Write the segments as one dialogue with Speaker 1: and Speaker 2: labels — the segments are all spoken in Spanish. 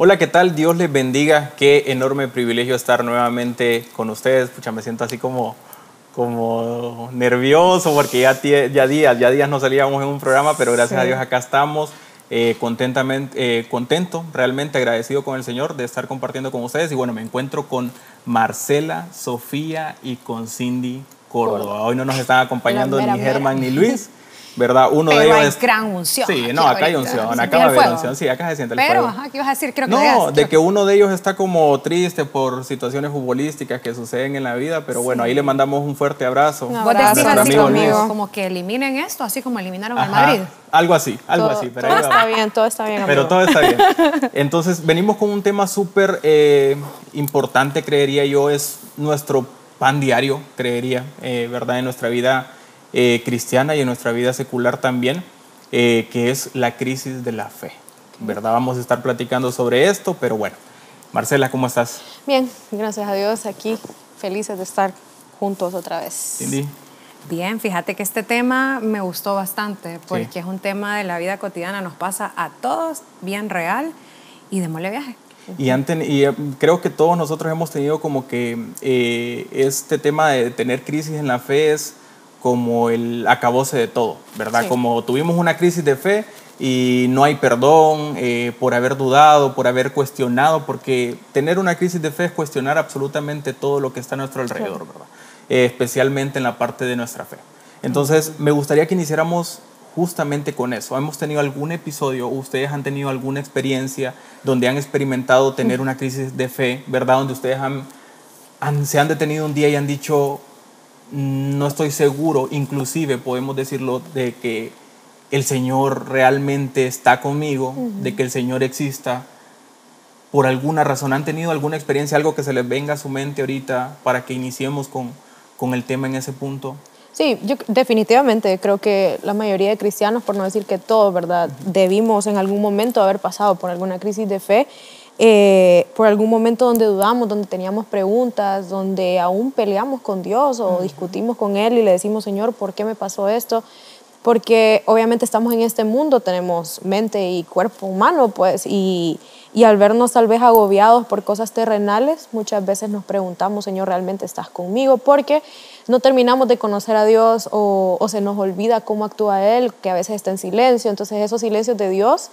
Speaker 1: Hola, ¿qué tal? Dios les bendiga. Qué enorme privilegio estar nuevamente con ustedes. Pucha, me siento así como, como nervioso porque ya, ya días, ya días no salíamos en un programa, pero gracias a Dios acá estamos. Eh, contentamente, eh, contento, realmente agradecido con el Señor de estar compartiendo con ustedes. Y bueno, me encuentro con Marcela, Sofía y con Cindy Córdoba. Hoy no nos están acompañando ni Germán ni Luis. ¿verdad?
Speaker 2: Uno de ellos es gran unción.
Speaker 1: Sí, no, acá hay unción, acá va a haber unción, sí, acá se siente el
Speaker 2: Pero,
Speaker 1: fuego.
Speaker 2: Ajá, ¿qué ibas a decir? Creo que
Speaker 1: no, de que uno de ellos está como triste por situaciones futbolísticas que suceden en la vida, pero bueno, ahí le mandamos un fuerte abrazo.
Speaker 2: Un abrazo. Vos decís así como que eliminen esto, así como eliminaron al Madrid.
Speaker 1: Algo así, algo así.
Speaker 3: Pero todo está bien, todo está bien.
Speaker 1: Pero todo está bien. Entonces, venimos con un tema súper eh, importante, creería yo, es nuestro pan diario, creería, eh, ¿verdad? En nuestra vida eh, cristiana y en nuestra vida secular también, eh, que es la crisis de la fe. ¿Verdad? Vamos a estar platicando sobre esto, pero bueno. Marcela, ¿cómo estás?
Speaker 3: Bien, gracias a Dios, aquí felices de estar juntos otra vez.
Speaker 1: Cindy.
Speaker 2: Bien, fíjate que este tema me gustó bastante porque es un tema de la vida cotidiana, nos pasa a todos, bien real y démosle viaje.
Speaker 1: Y, y eh, creo que todos nosotros hemos tenido como que este tema de tener crisis en la fe es como el acabose de todo, ¿verdad? Como tuvimos una crisis de fe y no hay perdón eh, por haber dudado, por haber cuestionado, porque tener una crisis de fe es cuestionar absolutamente todo lo que está a nuestro alrededor, ¿verdad? Eh, especialmente en la parte de nuestra fe. Entonces, me gustaría que iniciáramos justamente con eso. ¿Hemos tenido algún episodio, ustedes han tenido alguna experiencia donde han experimentado tener una crisis de fe, ¿verdad? Donde ustedes han, se han detenido un día y han dicho, no estoy seguro, inclusive podemos decirlo, de que el Señor realmente está conmigo, de que el Señor exista. Por alguna razón, ¿han tenido alguna experiencia, algo que se les venga a su mente ahorita para que iniciemos con, con el tema en ese punto?
Speaker 3: Sí, yo definitivamente creo que la mayoría de cristianos, por no decir que todos, ¿verdad? Debimos en algún momento haber pasado por alguna crisis de fe eh, por algún momento donde dudamos, donde teníamos preguntas, donde aún peleamos con Dios o discutimos con Él y le decimos, Señor, ¿por qué me pasó esto? Porque obviamente estamos en este mundo, tenemos mente y cuerpo humano, pues, y, y al vernos tal vez agobiados por cosas terrenales, muchas veces nos preguntamos, Señor, ¿realmente estás conmigo? Porque no terminamos de conocer a Dios o, o se nos olvida cómo actúa Él, que a veces está en silencio. Entonces esos silencios de Dios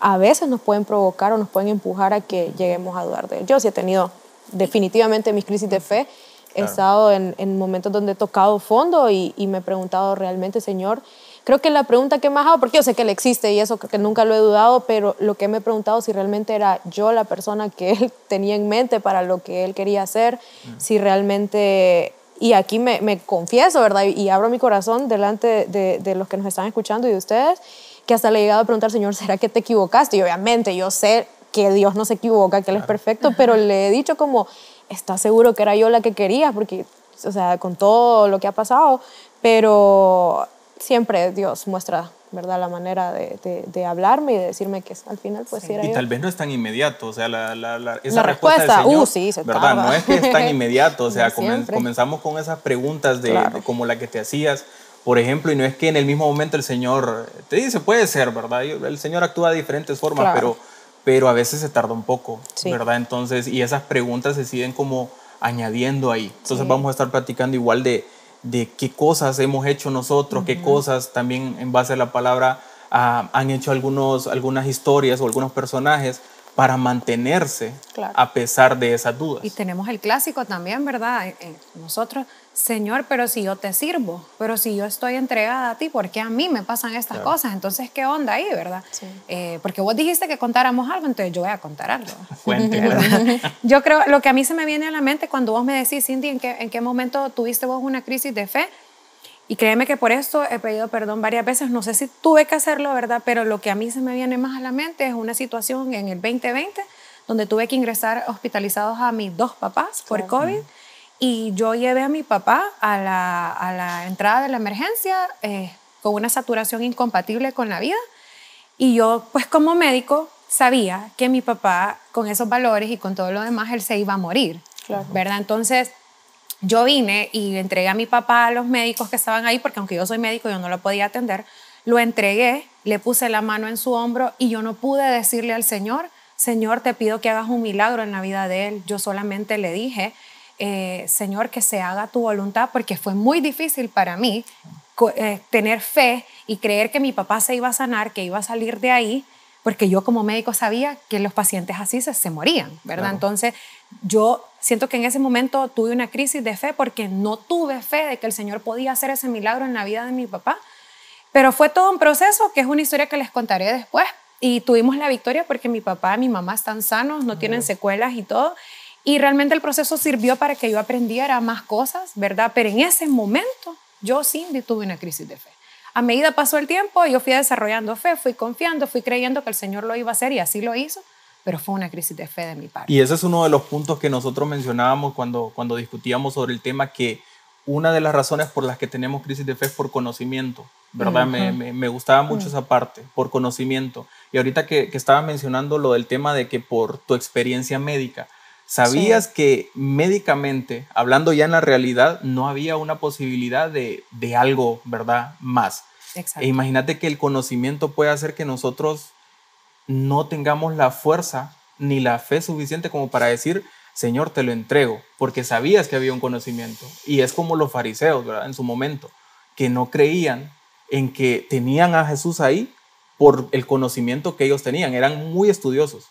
Speaker 3: a veces nos pueden provocar o nos pueden empujar a que lleguemos a dudar de él. Yo sí he tenido definitivamente mis crisis de fe, he estado en, momentos donde he tocado fondo y, me he preguntado realmente, Señor, creo que la pregunta que más hago, porque yo sé que Él existe y eso que nunca lo he dudado, pero lo que me he preguntado si realmente era yo la persona que Él tenía en mente para lo que Él quería hacer, mm. si realmente... Y aquí me, confieso, ¿verdad? Y, abro mi corazón delante de, de los que nos están escuchando y de ustedes que hasta le he llegado a preguntar, Señor, ¿será que te equivocaste? Y obviamente yo sé que Dios no se equivoca, que Él es perfecto, pero le he dicho como, ¿estás seguro que era yo la que quería? Porque, o sea, con todo lo que ha pasado, pero siempre Dios muestra, ¿verdad? La manera de, de, hablarme y de decirme que al final pues sí, era
Speaker 1: Y tal vez no es tan inmediato, o sea, la, la, esa
Speaker 3: respuesta,
Speaker 1: del Señor,
Speaker 3: uh, sí, se
Speaker 1: ¿verdad? No es que es tan inmediato, o sea, comenzamos con esas preguntas de, como la que te hacías, por ejemplo, y no es que en el mismo momento el Señor te dice, puede ser, ¿verdad? El Señor actúa de diferentes formas, pero, pero a veces se tarda un poco, ¿verdad? Entonces, y esas preguntas se siguen como añadiendo ahí. Entonces vamos a estar platicando igual de, de qué cosas hemos hecho nosotros, qué cosas también en base a la palabra ah, han hecho algunos, algunas historias o algunos personajes para mantenerse a pesar de esas dudas.
Speaker 2: Y tenemos el clásico también, ¿verdad? Eh, eh, nosotros, Señor, pero si yo te sirvo, pero si yo estoy entregada a ti, ¿por qué a mí me pasan estas cosas? Entonces, ¿qué onda ahí, verdad? Eh, porque vos dijiste que contáramos algo, entonces yo voy a contar algo. yo creo, lo que a mí se me viene a la mente cuando vos me decís, Cindy, ¿en qué, en qué momento tuviste vos una crisis de fe? Y créeme que por esto he pedido perdón varias veces. No sé si tuve que hacerlo, ¿verdad? Pero lo que a mí se me viene más a la mente es una situación en el 2020 donde tuve que ingresar hospitalizados a mis dos papás por COVID. Y yo llevé a mi papá a la, a la entrada de la emergencia eh, con una saturación incompatible con la vida. Y yo, pues como médico, sabía que mi papá, con esos valores y con todo lo demás, él se iba a morir. ¿Verdad? Entonces, yo vine y entregué a mi papá a los médicos que estaban ahí, porque aunque yo soy médico, yo no lo podía atender. Lo entregué, le puse la mano en su hombro y yo no pude decirle al Señor, Señor, te pido que hagas un milagro en la vida de él. Yo solamente le dije, eh, Señor, que se haga tu voluntad, porque fue muy difícil para mí eh, tener fe y creer que mi papá se iba a sanar, que iba a salir de ahí, porque yo como médico sabía que los pacientes así se, se morían, ¿verdad? Entonces, yo siento que en ese momento tuve una crisis de fe porque no tuve fe de que el Señor podía hacer ese milagro en la vida de mi papá. Pero fue todo un proceso que es una historia que les contaré después. Y tuvimos la victoria porque mi papá y mi mamá están sanos, no tienen secuelas y todo. Y realmente el proceso sirvió para que yo aprendiera más cosas, ¿verdad? Pero en ese momento yo, Cindy, tuve una crisis de fe. A medida pasó el tiempo, yo fui desarrollando fe, fui confiando, fui creyendo que el Señor lo iba a hacer y así lo hizo, pero fue una crisis de fe de mi parte.
Speaker 1: Y ese es uno de los puntos que nosotros mencionábamos cuando, cuando discutíamos sobre el tema, que una de las razones por las que tenemos crisis de fe es por conocimiento, ¿verdad? me, me, gustaba mucho mm. esa parte, por conocimiento. Y ahorita que, que estaba mencionando lo del tema de que por tu experiencia médica, ¿Sabías que médicamente, hablando ya en la realidad, no había una posibilidad de, de algo, ¿verdad? Más. Exacto. E imagínate que el conocimiento puede hacer que nosotros no tengamos la fuerza ni la fe suficiente como para decir, Señor, te lo entrego, porque sabías que había un conocimiento. Y es como los fariseos, ¿verdad? En su momento, que no creían en que tenían a Jesús ahí por el conocimiento que ellos tenían. Eran muy estudiosos,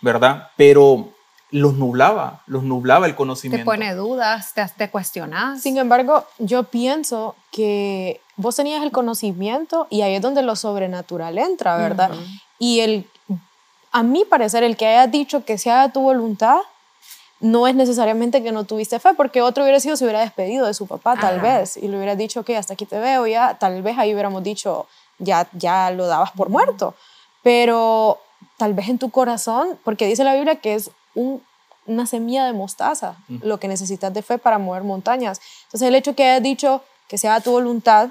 Speaker 1: ¿verdad? Pero los nublaba, los nublaba el conocimiento.
Speaker 2: Te pone dudas, te, te cuestionas.
Speaker 3: Sin embargo, yo pienso que vos tenías el conocimiento y ahí es donde lo sobrenatural entra, ¿verdad? Y el, a mi parecer, el que haya dicho que se haga tu voluntad, no es necesariamente que no tuviste fe, porque otro hubiera sido, se hubiera despedido de su papá, tal vez, y le hubiera dicho, que hasta aquí te veo, ya, tal vez ahí hubiéramos dicho, ya, ya lo dabas por muerto. Pero tal vez en tu corazón, porque dice la Biblia que es una semilla de mostaza, lo que necesitas de fe para mover montañas. Entonces el hecho que hayas dicho que sea tu voluntad,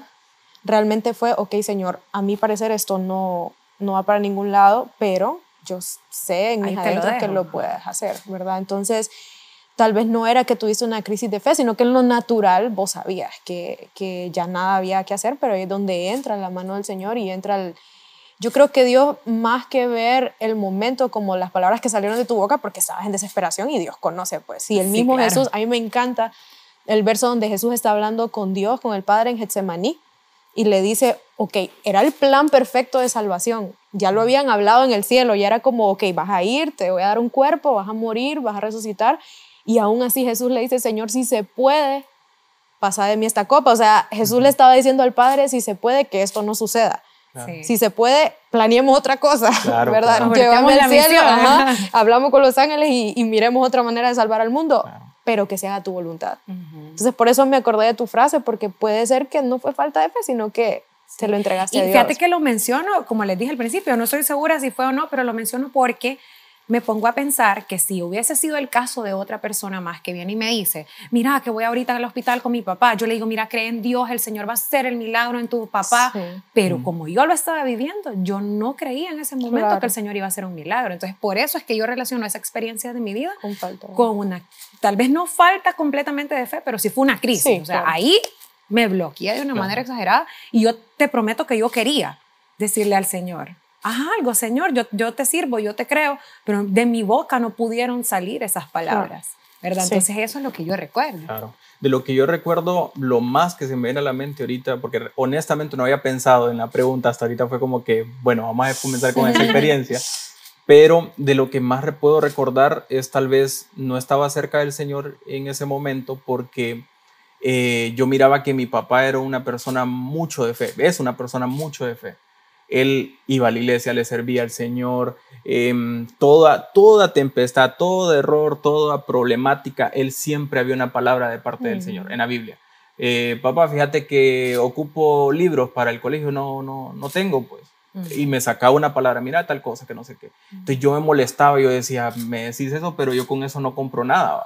Speaker 3: realmente fue, ok Señor, a mi parecer esto no, no va para ningún lado, pero yo sé en mis adentros que lo puedes hacer, ¿verdad? Entonces, tal vez no era que tuviste una crisis de fe, sino que en lo natural vos sabías que, que ya nada había que hacer, pero ahí es donde entra la mano del Señor y entra el, yo creo que Dios, más que ver el momento como las palabras que salieron de tu boca, porque estabas en desesperación y Dios conoce, pues. Y el mismo Jesús, a mí me encanta el verso donde Jesús está hablando con Dios, con el Padre en Getsemaní, y le dice, ok, era el plan perfecto de salvación. Ya lo habían hablado en el cielo, ya era como, ok, vas a ir, te voy a dar un cuerpo, vas a morir, vas a resucitar. Y aún así Jesús le dice, Señor, si se puede, pasa de mí esta copa. O sea, Jesús le estaba diciendo al Padre, si se puede, que esto no suceda. Si se puede, planeemos otra cosa, ¿verdad? Llevamos al cielo, hablamos con los ángeles y, miremos otra manera de salvar al mundo, pero que se haga tu voluntad. Entonces, por eso me acordé de tu frase, porque puede ser que no fue falta de fe, sino que se lo entregaste a Dios.
Speaker 2: Y fíjate que lo menciono, como les dije al principio, no estoy segura si fue o no, pero lo menciono porque me pongo a pensar que si hubiese sido el caso de otra persona más que viene y me dice, mira, que voy ahorita al hospital con mi papá, yo le digo, mira, cree en Dios, el Señor va a hacer el milagro en tu papá, pero mm. como yo lo estaba viviendo, yo no creía en ese momento que el Señor iba a hacer un milagro. Entonces, por eso es que yo relaciono esa experiencia de mi vida con, una, tal vez no falta completamente de fe, pero sí fue una crisis. o sea, ahí me bloqueé de una manera exagerada y yo te prometo que yo quería decirle al Señor, haz algo, Señor, yo, yo te sirvo, yo te creo, pero de mi boca no pudieron salir esas palabras, ¿verdad? Entonces eso es lo que yo recuerdo.
Speaker 1: Claro. De lo que yo recuerdo, lo más que se me viene a la mente ahorita, porque honestamente no había pensado en la pregunta, hasta ahorita fue como que, bueno, vamos a comenzar con esa experiencia. Pero de lo que más puedo recordar es tal vez no estaba cerca del Señor en ese momento porque eh, yo miraba que mi papá era una persona mucho de fe, es una persona mucho de fe él iba a la iglesia, le servía al Señor, em, toda, toda tempestad, todo error, toda problemática, él siempre había una palabra de parte del Señor en la Biblia. Eh, papá, fíjate que ocupo libros para el colegio, no, no, no tengo, pues. Y me sacaba una palabra, mira tal cosa, que no sé qué. Entonces yo me molestaba, yo decía, me decís eso, pero yo con eso no compro nada.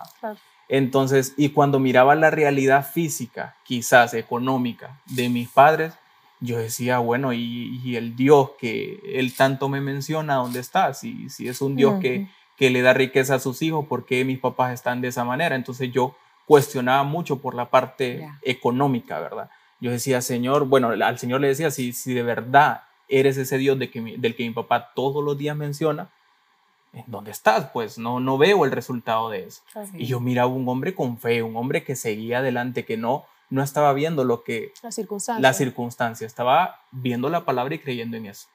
Speaker 1: Entonces, y cuando miraba la realidad física, quizás económica, de mis padres, yo decía, bueno, y, el Dios que él tanto me menciona, ¿dónde está? Si, si es un Dios que, que le da riqueza a sus hijos, ¿por qué mis papás están de esa manera? Entonces yo cuestionaba mucho por la parte económica, ¿verdad? Yo decía, Señor, bueno, al Señor le decía, si, si de verdad eres ese Dios de que del que mi papá todos los días menciona, ¿en dónde estás? Pues no, no veo el resultado de eso. Y yo miraba un hombre con fe, un hombre que seguía adelante, que no, no estaba viendo lo que...
Speaker 3: La circunstancia.
Speaker 1: La circunstancia, estaba viendo la palabra y creyendo en eso,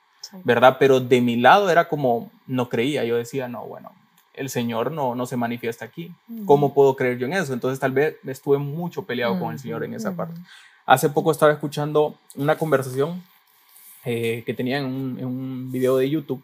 Speaker 1: ¿verdad? Pero de mi lado era como, no creía, yo decía, no, bueno, el Señor no, no se manifiesta aquí. ¿Cómo puedo creer yo en eso? Entonces tal vez estuve mucho peleado con el Señor en esa parte. Hace poco estaba escuchando una conversación eh, que tenía en un, video de YouTube,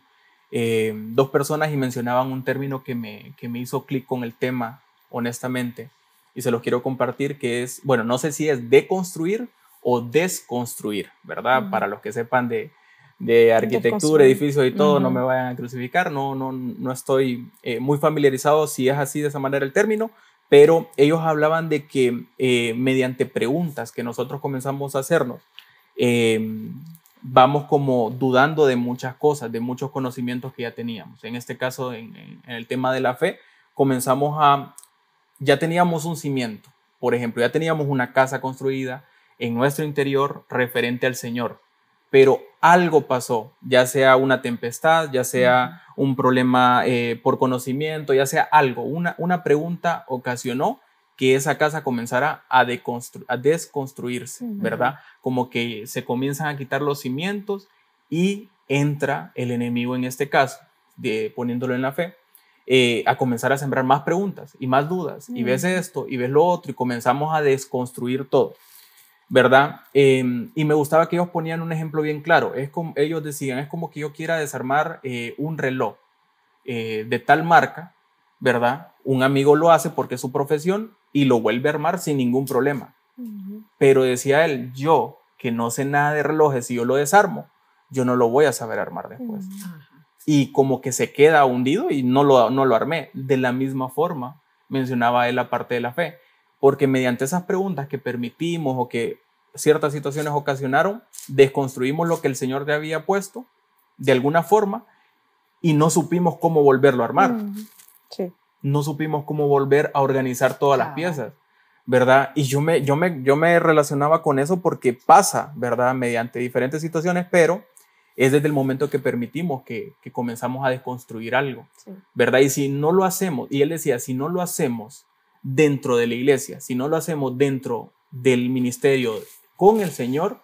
Speaker 1: eh, dos personas y mencionaban un término que me, que me hizo clic con el tema, honestamente, y se los quiero compartir, que es, bueno, no sé si es deconstruir o desconstruir, ¿verdad? Para los que sepan de, de arquitectura, edificios y todo, no me vayan a crucificar, no, no, no estoy eh, muy familiarizado si es así de esa manera el término, pero ellos hablaban de que eh, mediante preguntas que nosotros comenzamos a hacernos, em, vamos como dudando de muchas cosas, de muchos conocimientos que ya teníamos. En este caso, en, en el tema de la fe, comenzamos a, ya teníamos un cimiento, por ejemplo, ya teníamos una casa construida en nuestro interior referente al Señor. Pero algo pasó, ya sea una tempestad, ya sea un problema eh, por conocimiento, ya sea algo, una, una pregunta ocasionó que esa casa comenzara a, a desconstruirse, ¿verdad? Como que se comienzan a quitar los cimientos y entra el enemigo en este caso, de, poniéndolo en la fe, eh, a comenzar a sembrar más preguntas y más dudas, y ves esto y ves lo otro, y comenzamos a desconstruir todo. ¿verdad? Em, y me gustaba que ellos ponían un ejemplo bien claro. Es como, ellos decían, es como que yo quiera desarmar eh, un reloj eh, de tal marca, ¿verdad? Un amigo lo hace porque es su profesión y lo vuelve a armar sin ningún problema. Pero decía él, yo que no sé nada de relojes, si yo lo desarmo, yo no lo voy a saber armar después. Y como que se queda hundido y no lo, no lo armé. De la misma forma, mencionaba él la parte de la fe porque mediante esas preguntas que permitimos o que ciertas situaciones ocasionaron, desconstruimos lo que el Señor te había puesto de alguna forma y no supimos cómo volverlo a armar. No supimos cómo volver a organizar todas las piezas, ¿verdad? Y yo me, yo, me, yo me relacionaba con eso porque pasa, ¿verdad? Mediante diferentes situaciones, pero es desde el momento que permitimos que, que comenzamos a desconstruir algo, ¿verdad? Y si no lo hacemos, y él decía, si no lo hacemos dentro de la iglesia, si no lo hacemos dentro del ministerio con el Señor,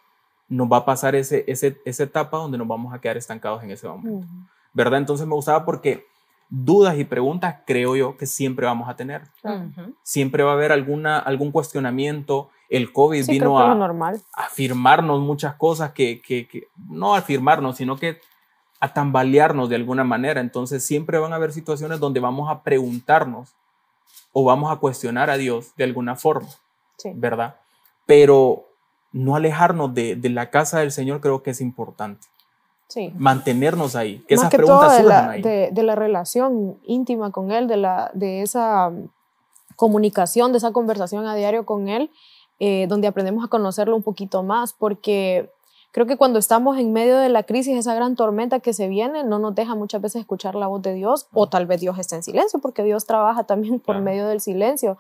Speaker 1: nos va a pasar ese, ese, esa etapa donde nos vamos a quedar estancados en ese momento. ¿Verdad? Entonces me gustaba porque dudas y preguntas creo yo que siempre vamos a tener. Siempre va a haber alguna, algún cuestionamiento. El COVID vino a,
Speaker 3: normal.
Speaker 1: a afirmarnos muchas cosas que, que, que, no afirmarnos, sino que a tambalearnos de alguna manera. Entonces siempre van a haber situaciones donde vamos a preguntarnos o vamos a cuestionar a Dios de alguna forma, ¿verdad? Pero no alejarnos de, la casa del Señor creo que es importante. Sí. Mantenernos ahí, que esas preguntas
Speaker 3: de la, ahí. De, la relación íntima con Él, de, la, de esa comunicación, de esa conversación a diario con Él, eh, donde aprendemos a conocerlo un poquito más, porque Creo que cuando estamos en medio de la crisis, esa gran tormenta que se viene, no nos deja muchas veces escuchar la voz de Dios, o tal vez Dios está en silencio, porque Dios trabaja también por medio del silencio.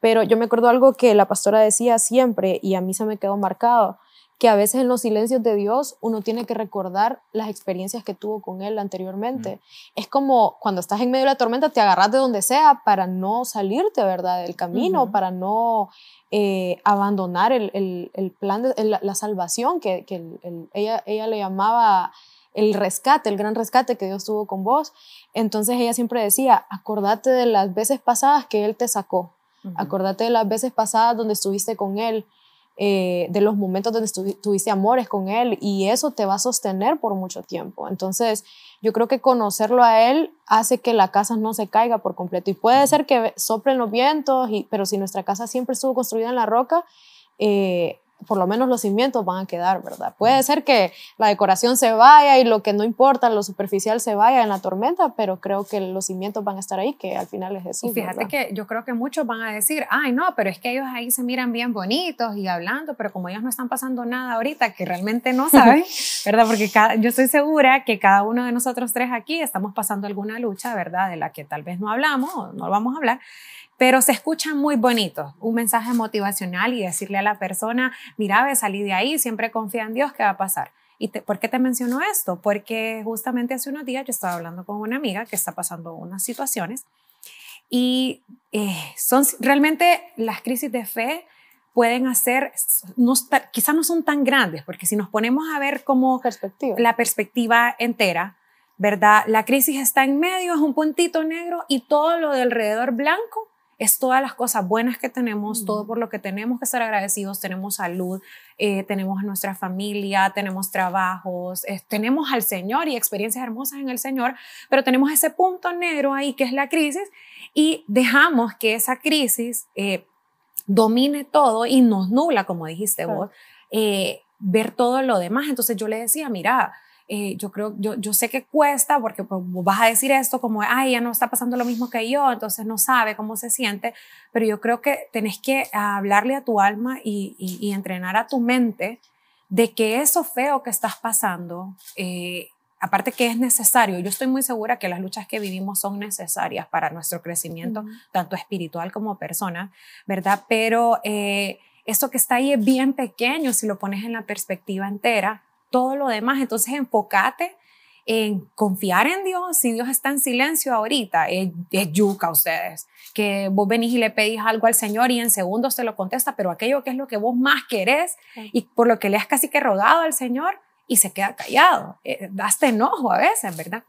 Speaker 3: Pero yo me acuerdo algo que la pastora decía siempre, y a mí se me quedó marcado, que a veces en los silencios de Dios uno tiene que recordar las experiencias que tuvo con Él anteriormente. Es como cuando estás en medio de la tormenta, te agarras de donde sea para no salirte, ¿verdad?, del camino, para no eh, abandonar el, el, plan, de, la, salvación que, que ella, ella le llamaba el rescate, el gran rescate que Dios tuvo con vos. Entonces ella siempre decía, acordate de las veces pasadas que Él te sacó, acordate de las veces pasadas donde estuviste con Él, eh, de los momentos donde tuviste amores con Él y eso te va a sostener por mucho tiempo. Entonces, yo creo que conocerlo a Él hace que la casa no se caiga por completo. Y puede ser que soplen los vientos, y, pero si nuestra casa siempre estuvo construida en la roca, eh, por lo menos los cimientos van a quedar, ¿verdad? Puede ser que la decoración se vaya y lo que no importa, lo superficial se vaya en la tormenta, pero creo que los cimientos van a estar ahí, que al final es eso.
Speaker 2: Y fíjate que yo creo que muchos van a decir, ay, no, pero es que ellos ahí se miran bien bonitos y hablando, pero como ellos no están pasando nada ahorita, que realmente no saben, ¿verdad? Porque yo estoy segura que cada uno de nosotros tres aquí estamos pasando alguna lucha, ¿verdad? De la que tal vez no hablamos no vamos a hablar pero se escuchan muy bonitos. Un mensaje motivacional y decirle a la persona, mira, ve, salí de ahí, siempre confía en Dios, ¿qué va a pasar? ¿Y por qué te menciono esto? Porque justamente hace unos días yo estaba hablando con una amiga que está pasando unas situaciones y eh, son realmente las crisis de fe pueden hacer, no, quizás no son tan grandes, porque si nos ponemos a ver como
Speaker 3: perspectiva.
Speaker 2: la perspectiva entera, ¿verdad? La crisis está en medio, es un puntito negro y todo lo de alrededor blanco es todas las cosas buenas que tenemos, todo por lo que tenemos que estar agradecidos. Tenemos salud, eh, tenemos nuestra familia, tenemos trabajos, tenemos al Señor y experiencias hermosas en el Señor, pero tenemos ese punto negro ahí que es la crisis y dejamos que esa crisis eh, domine todo y nos nubla, como dijiste vos, eh, ver todo lo demás. Entonces yo le decía, mira, eh, yo creo, yo, yo sé que cuesta porque pues, vas a decir esto como, ay, ya no está pasando lo mismo que yo, entonces no sabe cómo se siente, pero yo creo que tenés que hablarle a tu alma y, y, entrenar a tu mente de que eso feo que estás pasando, eh, aparte que es necesario, yo estoy muy segura que las luchas que vivimos son necesarias para nuestro crecimiento, tanto espiritual como persona, ¿verdad? Pero eh, eso que está ahí es bien pequeño si lo pones en la perspectiva entera todo lo demás. Entonces enfócate en confiar en Dios. Si Dios está en silencio ahorita, es, es, yuca ustedes. Que vos venís y le pedís algo al Señor y en segundos te lo contesta, pero aquello que es lo que vos más querés y por lo que le has casi que rogado al Señor y se queda callado. Eh, daste enojo a veces, ¿verdad?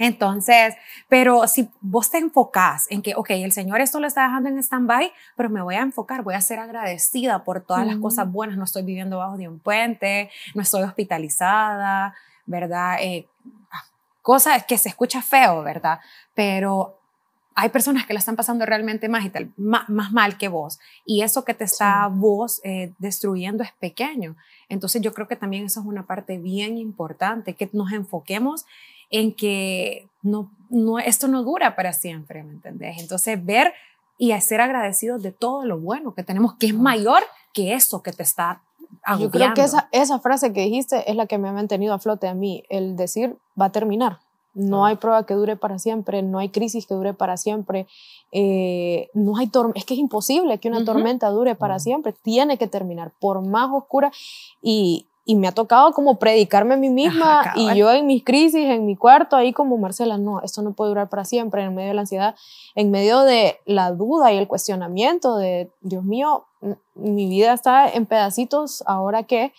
Speaker 2: Entonces, pero si vos te enfocás en que, ok, el Señor esto lo está dejando en stand-by, pero me voy a enfocar, voy a ser agradecida por todas las cosas buenas, no estoy viviendo bajo de un puente, no estoy hospitalizada, ¿verdad? Eh, cosas que se escucha feo, ¿verdad? Pero hay personas que la están pasando realmente más, y tal, más, mal que vos. Y eso que te está vos eh, destruyendo es pequeño. Entonces yo creo que también eso es una parte bien importante, que nos enfoquemos en que no, no, esto no dura para siempre, ¿me entendés? Entonces, ver y ser agradecidos de todo lo bueno que tenemos, que es mayor que eso que te está agobiando.
Speaker 3: Yo creo que esa, esa frase que dijiste es la que me ha mantenido a flote a mí, el decir va a terminar. No hay prueba que dure para siempre, no hay crisis que dure para siempre, eh, no hay es que es imposible que una tormenta dure para siempre, tiene que terminar, por más oscura. Y, y me ha tocado como predicarme a mí misma y yo en mis crisis, en mi cuarto, ahí como Marcela, no, esto no puede durar para siempre, en medio de la ansiedad, en medio de la duda y el cuestionamiento de, Dios mío, mi vida está en pedacitos, ahora qué,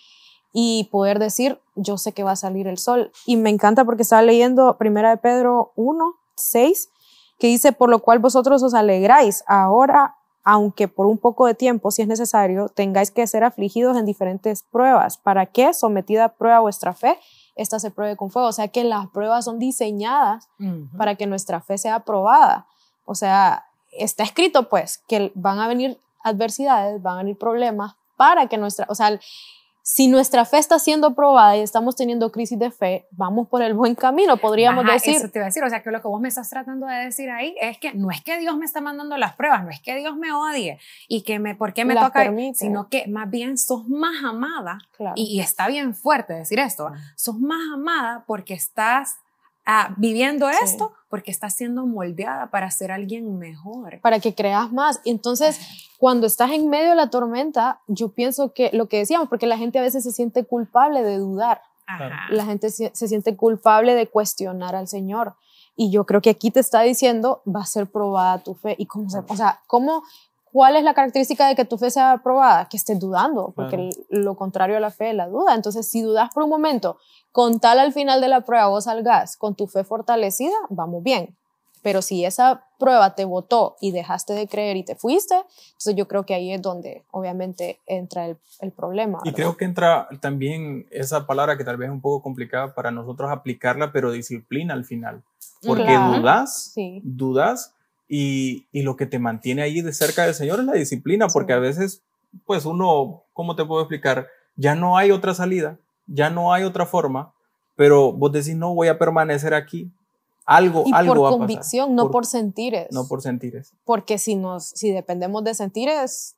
Speaker 3: y poder decir, yo sé que va a salir el sol. Y me encanta porque estaba leyendo Primera de Pedro 1, 6, que dice, por lo cual vosotros os alegráis ahora aunque por un poco de tiempo, si es necesario, tengáis que ser afligidos en diferentes pruebas. ¿Para qué? Sometida a prueba vuestra fe, esta se pruebe con fuego. O sea que las pruebas son diseñadas para que nuestra fe sea aprobada. O sea, está escrito pues que van a venir adversidades, van a venir problemas para que nuestra, o sea, si nuestra fe está siendo probada y estamos teniendo crisis de fe, vamos por el buen camino, podríamos decir.
Speaker 2: Eso te iba a decir, o sea, que lo que vos me estás tratando de decir ahí es que no es que Dios me está mandando las pruebas, no es que Dios me odie y que me, ¿por qué me toca? Sino que más bien sos más amada, y, está bien fuerte decir esto, sos más amada porque estás ah, viviendo esto, porque estás siendo moldeada para ser alguien mejor.
Speaker 3: Para que creas más. Entonces, cuando estás en medio de la tormenta, yo pienso que lo que decíamos, porque la gente a veces se siente culpable de dudar. La gente se, siente culpable de cuestionar al Señor. Y yo creo que aquí te está diciendo, va a ser probada tu fe. ¿Y cómo se, o sea, cómo, cuál es la característica de que tu fe sea probada? Que estés dudando, porque lo contrario a la fe es la duda. Entonces, si dudas por un momento, con tal al final de la prueba vos salgas con tu fe fortalecida, vamos bien. Pero si esa prueba te votó y dejaste de creer y te fuiste, entonces yo creo que ahí es donde obviamente entra el, el problema.
Speaker 1: Y creo que entra también esa palabra que tal vez es un poco complicada para nosotros aplicarla, pero disciplina al final. Porque dudas, dudas y, y, lo que te mantiene ahí de cerca del Señor es la disciplina, porque a veces, pues uno, ¿cómo te puedo explicar? Ya no hay otra salida, ya no hay otra forma, pero vos decís, no voy a permanecer aquí, algo, y algo
Speaker 3: por convicción, no por, sentires.
Speaker 1: No por sentires.
Speaker 3: Porque si, nos, si dependemos de sentires,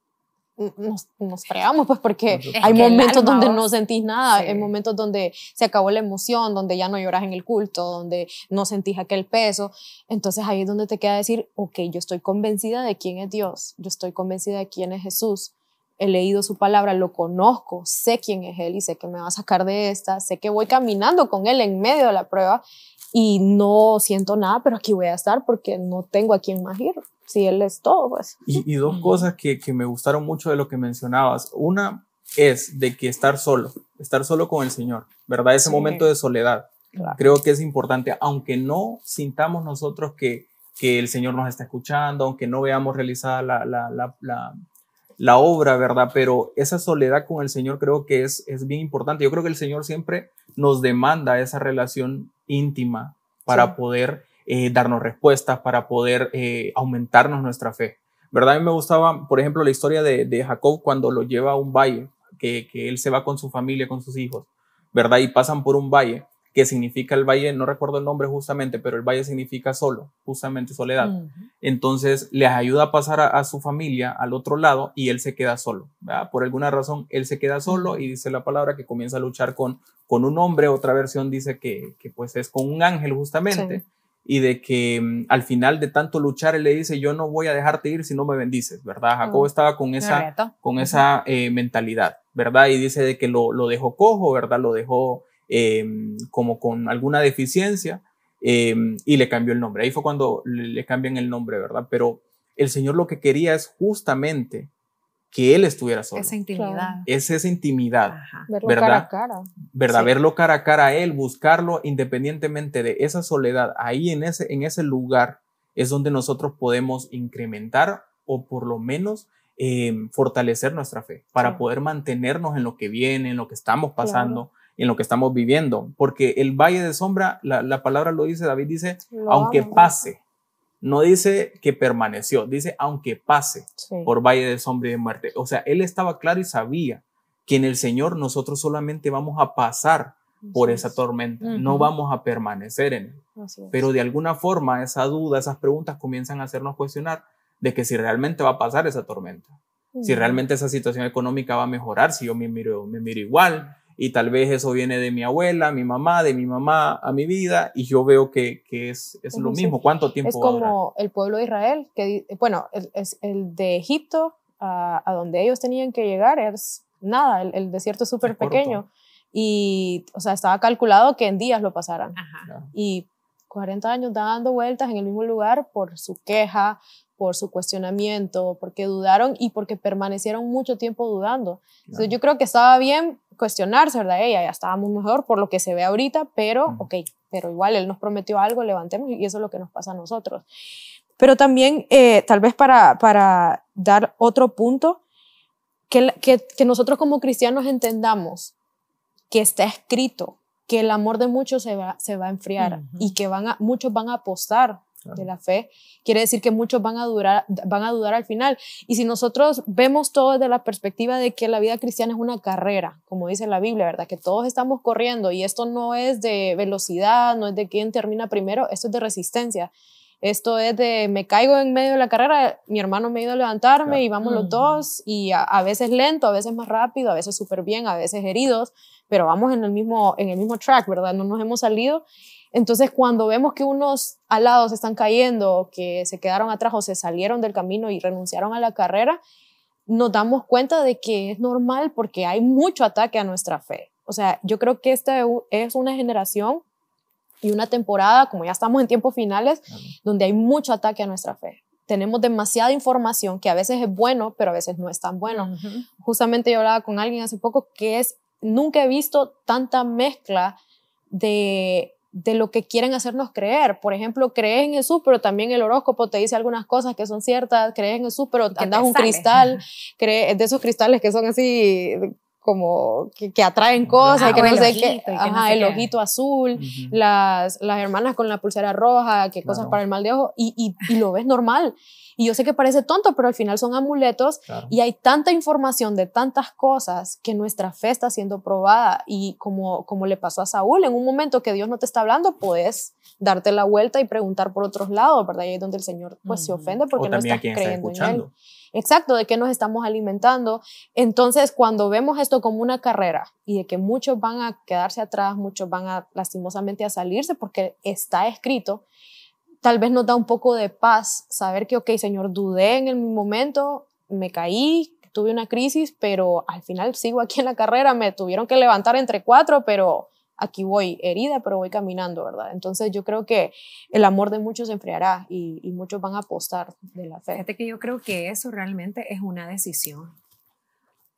Speaker 3: nos, nos fregamos, pues porque hay momentos donde no sentís nada, hay momentos donde se acabó la emoción, donde ya no lloras en el culto, donde no sentís aquel peso. Entonces ahí es donde te queda decir, ok, yo estoy convencida de quién es Dios, yo estoy convencida de quién es Jesús. he leído su palabra, lo conozco, sé quién es Él y sé que me va a sacar de esta, sé que voy caminando con Él en medio de la prueba y no siento nada, pero aquí voy a estar porque no tengo a quién más ir. Si Él es todo, pues.
Speaker 1: Y, dos cosas que, que, me gustaron mucho de lo que mencionabas. Una es de que estar solo, estar solo con el Señor, ¿verdad? Ese momento de soledad. Creo que es importante, aunque no sintamos nosotros que, que el Señor nos está escuchando, aunque no veamos realizada la, la, la, la, obra, ¿verdad? Pero esa soledad con el Señor creo que es, es bien importante. Yo creo que el Señor siempre nos demanda esa relación íntima para poder eh, darnos respuestas, para poder eh, aumentarnos nuestra fe. ¿Verdad? A mí me gustaba, por ejemplo, la historia de, de Jacob cuando lo lleva a un valle, que, que, él se va con su familia, con sus hijos, ¿verdad? Y pasan por un valle que significa el valle, no recuerdo el nombre justamente, pero el valle significa solo, justamente soledad. Entonces les ayuda a pasar a, su familia al otro lado y él se queda solo. Por alguna razón, él se queda solo y dice la palabra que comienza a luchar con, con un hombre, otra versión dice que, que pues es con un ángel justamente. Y de que mm, al final de tanto luchar, él le dice, yo no voy a dejarte ir si no me bendices, ¿verdad? Jacob estaba con esa, con esa eh, mentalidad, ¿verdad? Y dice de que lo, lo dejó cojo, ¿verdad? Lo dejó Em, como con alguna deficiencia em, y le cambió el nombre. Ahí fue cuando le, cambian el nombre, ¿verdad? Pero el Señor lo que quería es justamente que él estuviera solo.
Speaker 2: Esa intimidad.
Speaker 1: Es esa intimidad.
Speaker 3: Verlo
Speaker 1: ¿verdad?
Speaker 3: cara a cara.
Speaker 1: ¿Verdad? Verlo cara a cara a él, buscarlo independientemente de esa soledad. Ahí en ese, en ese lugar es donde nosotros podemos incrementar o por lo menos em, fortalecer nuestra fe para poder mantenernos en lo que viene, en lo que estamos pasando en lo que estamos viviendo, porque el valle de sombra, la, palabra lo dice, David dice, aunque pase, no dice que permaneció, dice aunque pase por valle de sombra y de muerte. O sea, él estaba claro y sabía que en el Señor nosotros solamente vamos a pasar por esa tormenta, no vamos a permanecer en él. Pero de alguna forma esa duda, esas preguntas comienzan a hacernos cuestionar de que si realmente va a pasar esa tormenta, si realmente esa situación económica va a mejorar, si yo me miro, me miro igual, y tal vez eso viene de mi abuela, mi mamá, de mi mamá a mi vida y yo veo que, que es, es lo mismo. ¿Cuánto tiempo?
Speaker 3: Es como el pueblo de Israel, que bueno, el, es el de Egipto a, a, donde ellos tenían que llegar es nada, el, desierto es súper pequeño y, o sea, estaba calculado que en días lo pasaran. Y 40 años dando vueltas en el mismo lugar por su queja, por su cuestionamiento, porque dudaron y porque permanecieron mucho tiempo dudando. Entonces yo creo que estaba bien cuestionarse, ¿verdad? Ella ya estábamos mejor por lo que se ve ahorita, pero, ok, pero igual él nos prometió algo, levantemos y eso es lo que nos pasa a nosotros. Pero también, eh, tal vez para, para dar otro punto, que, que, que nosotros como cristianos entendamos que está escrito que el amor de muchos se va, se va a enfriar y que van a, muchos van a apostar de la fe, quiere decir que muchos van a, durar, van a dudar al final. Y si nosotros vemos todo desde la perspectiva de que la vida cristiana es una carrera, como dice la Biblia, ¿verdad? Que todos estamos corriendo y esto no es de velocidad, no es de quién termina primero, esto es de resistencia. Esto es de me caigo en medio de la carrera, mi hermano me ha ido a levantarme y vamos los dos, y a, veces lento, a veces más rápido, a veces súper bien, a veces heridos, pero vamos en el mismo, en el mismo track, ¿verdad? No nos hemos salido entonces, cuando vemos que unos alados están cayendo, que se quedaron atrás o se salieron del camino y renunciaron a la carrera, nos damos cuenta de que es normal porque hay mucho ataque a nuestra fe. O sea, yo creo que esta es una generación y una temporada, como ya estamos en tiempos finales, donde hay mucho ataque a nuestra fe. Tenemos demasiada información que a veces es bueno, pero a veces no es tan bueno. Justamente yo hablaba con alguien hace poco que es, nunca he visto tanta mezcla de de lo que quieren hacernos creer. Por ejemplo, crees en Jesús, pero también el horóscopo te dice algunas cosas que son ciertas, crees en Jesús, pero andas un cristal, crees de esos cristales que son así como que, atraen cosas, y que no sé qué, ajá, el ojito azul, las, las hermanas con la pulsera roja, que cosas para el mal de ojo, y, y, y lo ves normal. Y yo sé que parece tonto, pero al final son amuletos y hay tanta información de tantas cosas que nuestra fe está siendo probada. Y como, como le pasó a Saúl, en un momento que Dios no te está hablando, puedes darte la vuelta y preguntar por otros lados, ¿verdad? Y ahí es donde el Señor pues se ofende porque no estás creyendo en Él. Exacto, de qué nos estamos alimentando. Entonces, cuando vemos esto como una carrera y de que muchos van a quedarse atrás, muchos van lastimosamente a salirse porque está escrito, tal vez nos da un poco de paz saber que, ok, Señor, dudé en el momento, me caí, tuve una crisis, pero al final sigo aquí en la carrera, me tuvieron que levantar entre cuatro, pero aquí voy herida, pero voy caminando, ¿verdad? Entonces yo creo que el amor de muchos se enfriará y, y muchos van a apostar de la fe.
Speaker 2: Fíjate que yo creo que eso realmente es una decisión.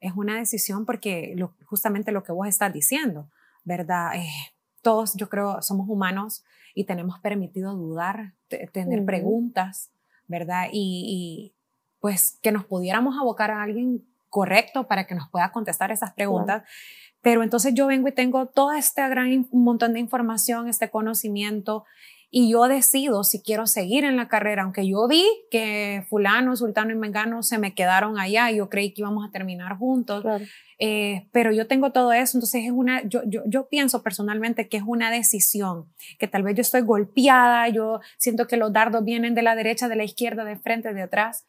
Speaker 2: Es una decisión porque lo, justamente lo que vos estás diciendo, ¿verdad? Eh, todos, yo creo, somos humanos y tenemos permitido dudar, tener preguntas, ¿verdad? Y, pues que nos pudiéramos abocar a alguien correcto para que nos pueda contestar esas preguntas. Pero entonces yo vengo y tengo todo este gran montón de información, este conocimiento, y yo decido si quiero seguir en la carrera, aunque yo vi que fulano, sultano y mengano se me quedaron allá y yo creí que íbamos a terminar juntos, eh, pero yo tengo todo eso, entonces es una, yo, yo, yo pienso personalmente que es una decisión, que tal vez yo estoy golpeada, yo siento que los dardos vienen de la derecha, de la izquierda, de frente, de atrás,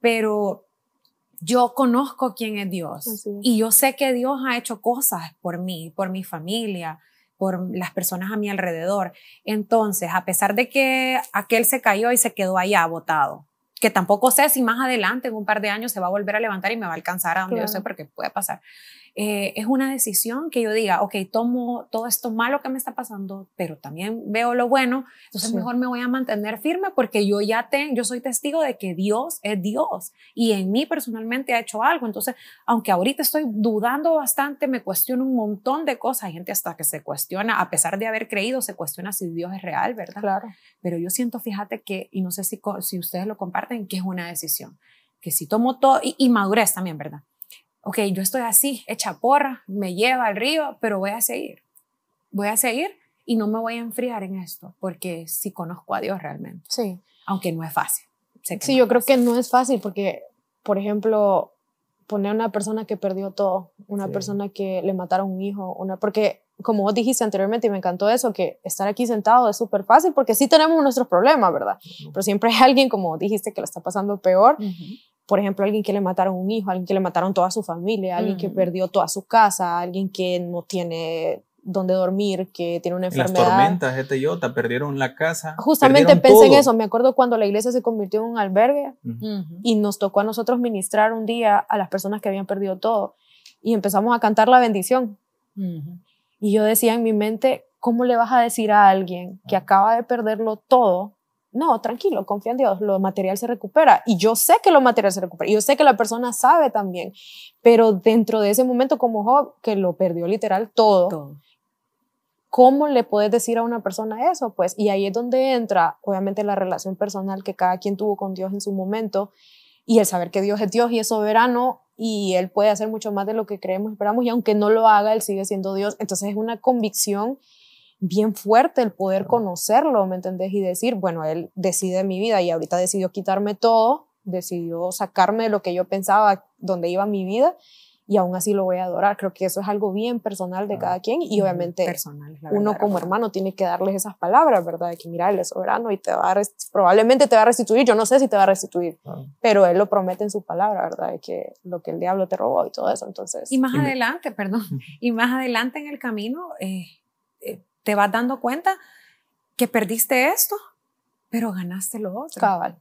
Speaker 2: pero yo conozco quién es Dios y yo sé que Dios ha hecho cosas por mí, por mi familia, por las personas a mi alrededor. Entonces, a pesar de que aquel se cayó y se quedó allá botado, que tampoco sé si más adelante, en un par de años, se va a volver a levantar y me va a alcanzar a donde yo sé, porque puede pasar. Eh, es una decisión que yo diga, ok, tomo todo esto malo que me está pasando, pero también veo lo bueno, entonces mejor me voy a mantener firme porque yo ya tengo, yo soy testigo de que Dios es Dios y en mí personalmente ha hecho algo. Entonces, aunque ahorita estoy dudando bastante, me cuestiono un montón de cosas. Hay gente hasta que se cuestiona, a pesar de haber creído, se cuestiona si Dios es real, ¿verdad?
Speaker 3: Claro.
Speaker 2: Pero yo siento, fíjate que, y no sé si, si ustedes lo comparten, que es una decisión. Que si tomo todo, y, y madurez también, ¿verdad? Ok, yo estoy así, hecha porra, me lleva al río, pero voy a seguir. Voy a seguir y no me voy a enfriar en esto, porque sí conozco a Dios realmente.
Speaker 3: Sí.
Speaker 2: Aunque no es fácil.
Speaker 3: sí, yo creo que no es fácil porque, por ejemplo, poner a una persona que perdió todo, una persona que le mataron un hijo, una, porque como vos dijiste anteriormente y me encantó eso, que estar aquí sentado es súper fácil porque sí tenemos nuestros problemas, ¿verdad? Pero siempre hay alguien, como dijiste, que lo está pasando peor por ejemplo, alguien que le mataron un hijo, alguien que le mataron toda su familia, alguien que perdió toda su casa, alguien que no tiene donde dormir, que tiene una enfermedad.
Speaker 1: Las tormentas, este Yota, perdieron la casa.
Speaker 3: Justamente pensé en eso, me acuerdo cuando la iglesia se convirtió en un albergue y nos tocó a nosotros ministrar un día a las personas que habían perdido todo y empezamos a cantar la bendición. Y yo decía en mi mente, ¿cómo le vas a decir a alguien que acaba de perderlo todo no, tranquilo, confía en Dios, lo material se recupera. Y yo sé que lo material se recupera, y yo sé que la persona sabe también, pero dentro de ese momento como Job, que lo perdió literal todo, ¿cómo le puedes decir a una persona eso? Pues, y ahí es donde entra, obviamente, la relación personal que cada quien tuvo con Dios en su momento, y el saber que Dios es Dios y es soberano, y Él puede hacer mucho más de lo que creemos, esperamos, y aunque no lo haga, Él sigue siendo Dios. Entonces es una convicción bien fuerte el poder conocerlo, ¿me entendés? Y decir, bueno, él decide mi vida y ahorita decidió quitarme todo, decidió sacarme de lo que yo pensaba, donde iba mi vida, y aún así lo voy a adorar. Creo que eso es algo bien personal de cada quien y obviamente personal, uno como hermano tiene que darles esas palabras, ¿verdad? De que mira, él es soberano y te va a probablemente te va a restituir, yo no sé si te va a restituir, pero él lo promete en su palabra, ¿verdad? De que lo que el diablo te robó y todo eso, entonces.
Speaker 2: Y más adelante, perdón, y más adelante en el camino, eh, te vas dando cuenta que perdiste esto, pero ganaste lo otro.
Speaker 3: Cabal.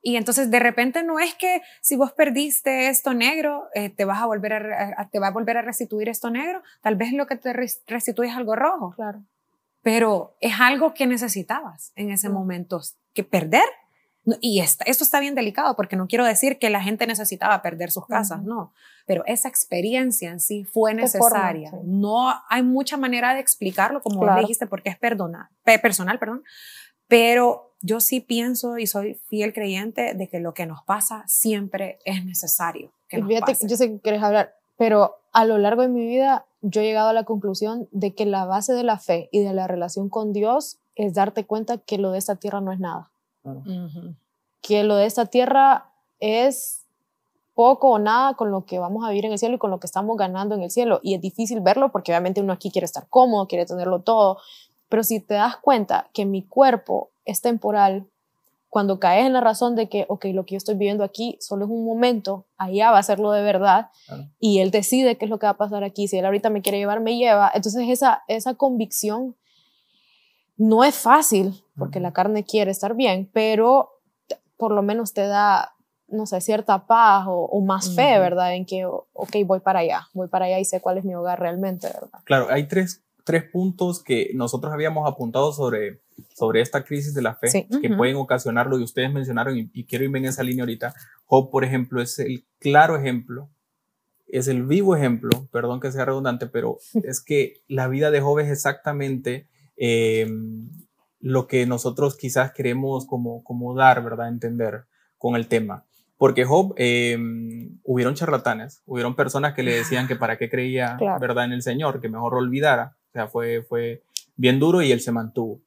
Speaker 2: Y entonces de repente no es que si vos perdiste esto negro, eh, te, vas a volver a, te va a volver a restituir esto negro. Tal vez lo que te restituye es algo rojo.
Speaker 3: Claro.
Speaker 2: Pero es algo que necesitabas en ese momento. Que perder y esto está bien delicado porque no quiero decir que la gente necesitaba perder sus casas, no, pero esa experiencia en sí fue necesaria. No hay mucha manera de explicarlo, como dijiste, porque es perdona, personal, perdón, pero yo sí pienso y soy fiel creyente de que lo que nos pasa siempre es necesario. Que nos
Speaker 3: fíjate, yo sé que quieres hablar, pero a lo largo de mi vida yo he llegado a la conclusión de que la base de la fe y de la relación con Dios es darte cuenta que lo de esta tierra no es nada. Que lo de esta tierra es poco o nada con lo que vamos a vivir en el cielo y con lo que estamos ganando en el cielo. Y es difícil verlo porque obviamente uno aquí quiere estar cómodo, quiere tenerlo todo. Pero si te das cuenta que mi cuerpo es temporal, cuando caes en la razón de que, ok, lo que yo estoy viviendo aquí solo es un momento, allá va a ser lo de verdad, y él decide qué es lo que va a pasar aquí, si él ahorita me quiere llevar, me lleva, entonces esa, esa convicción no es fácil, porque la carne quiere estar bien, pero por lo menos te da no sé, cierta paz o, más fe, ¿verdad? En que, ok, voy para allá, voy para allá y sé cuál es mi hogar realmente, ¿verdad?
Speaker 1: Claro, hay tres, tres puntos que nosotros habíamos apuntado sobre, sobre esta crisis de la fe que pueden ocasionarlo y ustedes mencionaron y, quiero irme en esa línea ahorita. Job, por ejemplo, es el claro ejemplo, es el vivo ejemplo, perdón que sea redundante, pero es que la vida de Job es exactamente em, lo que nosotros quizás queremos como, como dar, ¿verdad? Entender con el tema. Porque Job, em, hubieron charlatanes, hubieron personas que le decían que para qué creía, ¿verdad? En el Señor, que mejor lo olvidara. O sea, fue, fue bien duro y él se mantuvo.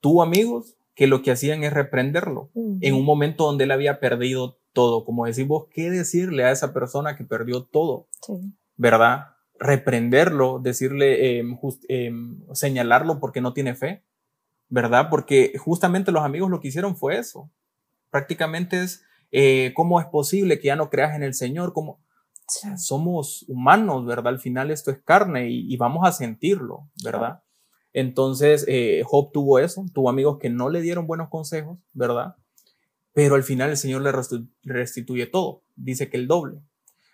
Speaker 1: Tuvo amigos que lo que hacían es reprenderlo en un momento donde él había perdido todo. Como decís vos, ¿qué decirle a esa persona que perdió todo? ¿Verdad? Reprenderlo, decirle, em, em, señalarlo porque no tiene fe, ¿verdad? Porque justamente los amigos lo que hicieron fue eso. Prácticamente es eh, ¿cómo es posible que ya no creas en el Señor? ¿Cómo? somos humanos, ¿verdad? Al final esto es carne y, vamos a sentirlo, ¿verdad? Entonces, eh, Job tuvo eso, tuvo amigos que no le dieron buenos consejos, ¿verdad? Pero al final el Señor le restituye todo, dice que el doble,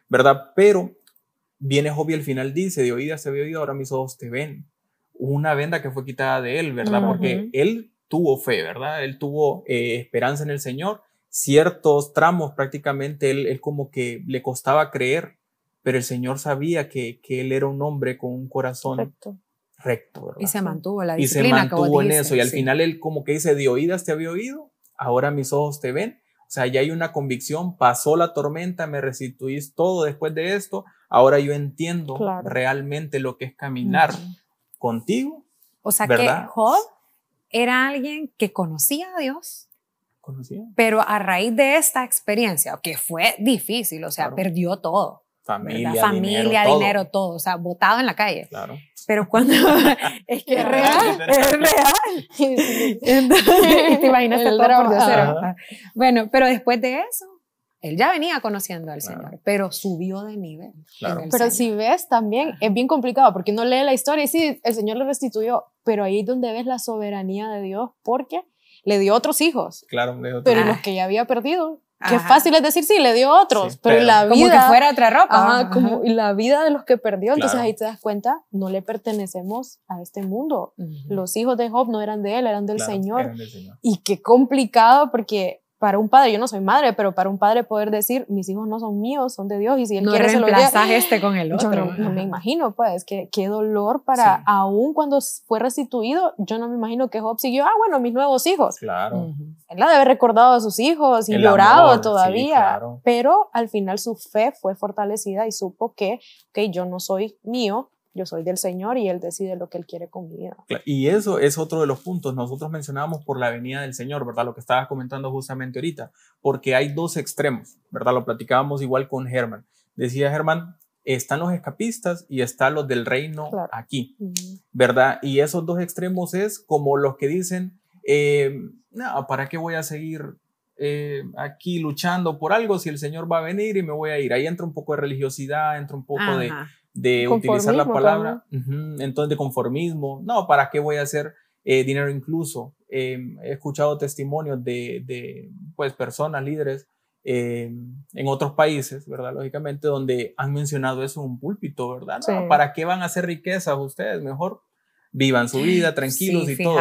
Speaker 1: ¿verdad? Pero viene Job y al final dice, de oídas se ve oído, ahora mis ojos te ven. Una venda que fue quitada de él, ¿verdad? Porque él tuvo fe, ¿verdad? Él tuvo eh, esperanza en el Señor ciertos tramos prácticamente él, como que le costaba creer, pero el Señor sabía que, que él era un hombre con un corazón recto. recto
Speaker 2: y se mantuvo la
Speaker 1: disciplina. Y se mantuvo en eso. Y al final él como que dice, de oídas te había oído, ahora mis ojos te ven. O sea, ya hay una convicción, pasó la tormenta, me restituís todo después de esto, ahora yo entiendo realmente lo que es caminar contigo.
Speaker 2: O sea que Job era alguien que conocía a Dios, pero a raíz de esta experiencia, que fue difícil, o sea, perdió todo.
Speaker 1: Familia,
Speaker 2: Familia dinero, todo. o sea, botado en la calle.
Speaker 1: Claro.
Speaker 2: Pero cuando es que es real, es real. Entonces, te imaginas todo por Bueno, pero después de eso, él ya venía conociendo al Señor, pero subió de nivel.
Speaker 3: Pero si ves también, es bien complicado porque uno lee la historia y sí, el Señor le restituyó, pero ahí es donde ves la soberanía de Dios, porque le dio otros hijos.
Speaker 1: Claro,
Speaker 3: Pero los que ya había perdido, qué fácil es decir, sí, le dio otros, pero, la vida...
Speaker 2: Como que fuera otra ropa.
Speaker 3: como, y la vida de los que perdió, entonces ahí te das cuenta, no le pertenecemos a este mundo. Los hijos de Job no eran de él, eran del, Señor.
Speaker 1: eran del Señor.
Speaker 3: Y qué complicado porque para un padre, yo no soy madre, pero para un padre poder decir, mis hijos no son míos, son de Dios, y si él quiere se lo
Speaker 2: este con el otro.
Speaker 3: Yo no, me imagino, pues, que, qué dolor para, aún cuando fue restituido, yo no me imagino que Job siguió, ah, bueno, mis nuevos hijos.
Speaker 1: Claro.
Speaker 3: Él ha de haber recordado a sus hijos y llorado todavía, pero al final su fe fue fortalecida y supo que, ok, yo no soy mío, yo soy del Señor y Él decide lo que Él quiere con mi vida.
Speaker 1: Y eso es otro de los puntos. Nosotros mencionábamos por la venida del Señor, ¿verdad? Lo que estabas comentando justamente ahorita, porque hay dos extremos, ¿verdad? Lo platicábamos igual con Germán. Decía Germán, están los escapistas y están los del reino aquí, ¿verdad? Y esos dos extremos es como los que dicen, eh, no, ¿para qué voy a seguir eh, aquí luchando por algo si el Señor va a venir y me voy a ir? Ahí entra un poco de religiosidad, entra un poco de, de utilizar la palabra, entonces de conformismo, no, ¿para qué voy a hacer eh, dinero incluso? Em, he escuchado testimonios de, de pues, personas, líderes em, en otros países, ¿verdad? Lógicamente, donde han mencionado eso en un púlpito, ¿verdad? ¿Para qué van a hacer riquezas ustedes? Mejor vivan su vida tranquilos y todo.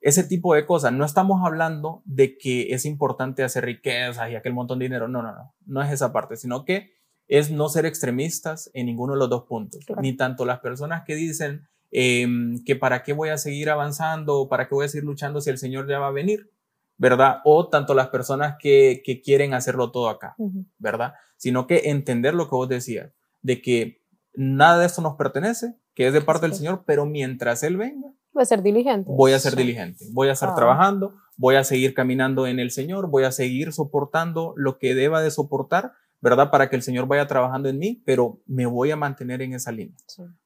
Speaker 1: Ese tipo de cosas. No estamos hablando de que es importante hacer riquezas y aquel montón de dinero. No, no, no. No es esa parte, sino que es no ser extremistas en ninguno de los dos puntos. Ni tanto las personas que dicen em, que para qué voy a seguir avanzando o para qué voy a seguir luchando si el Señor ya va a venir, ¿verdad? O tanto las personas que, quieren hacerlo todo acá, ¿verdad? Sino que entender lo que vos decías, de que nada de esto nos pertenece, que es de parte del Señor, pero mientras Él venga,
Speaker 3: voy a ser diligente.
Speaker 1: Voy a ser diligente, voy a estar ah. trabajando, voy a seguir caminando en el Señor, voy a seguir soportando lo que deba de soportar ¿verdad? Para que el Señor vaya trabajando en mí, pero me voy a mantener en esa línea,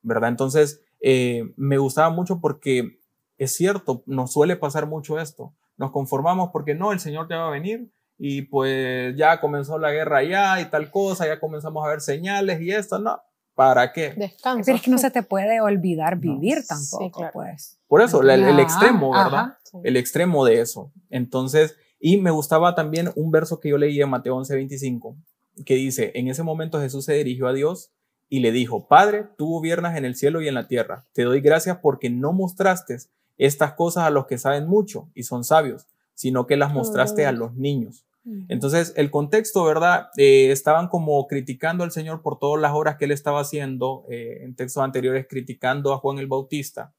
Speaker 1: ¿verdad? Entonces, eh, me gustaba mucho porque es cierto, nos suele pasar mucho esto. Nos conformamos porque no, el Señor ya va a venir y pues ya comenzó la guerra ya y tal cosa, ya comenzamos a ver señales y esto, no. ¿Para qué?
Speaker 2: Descansa. Pero es que no se te puede olvidar vivir tampoco, pues.
Speaker 1: Por eso, el, extremo, ¿verdad? El extremo de eso. Entonces, Y me gustaba también un verso que yo leí en Mateo 11:25, que dice, en ese momento Jesús se dirigió a Dios y le dijo, Padre, tú gobiernas en el cielo y en la tierra. Te doy gracias porque no mostraste estas cosas a los que saben mucho y son sabios, sino que las mostraste a los niños. Entonces, el contexto, ¿verdad? Eh, estaban como criticando al Señor por todas las obras que él estaba haciendo, eh, en textos anteriores criticando a Juan el Bautista.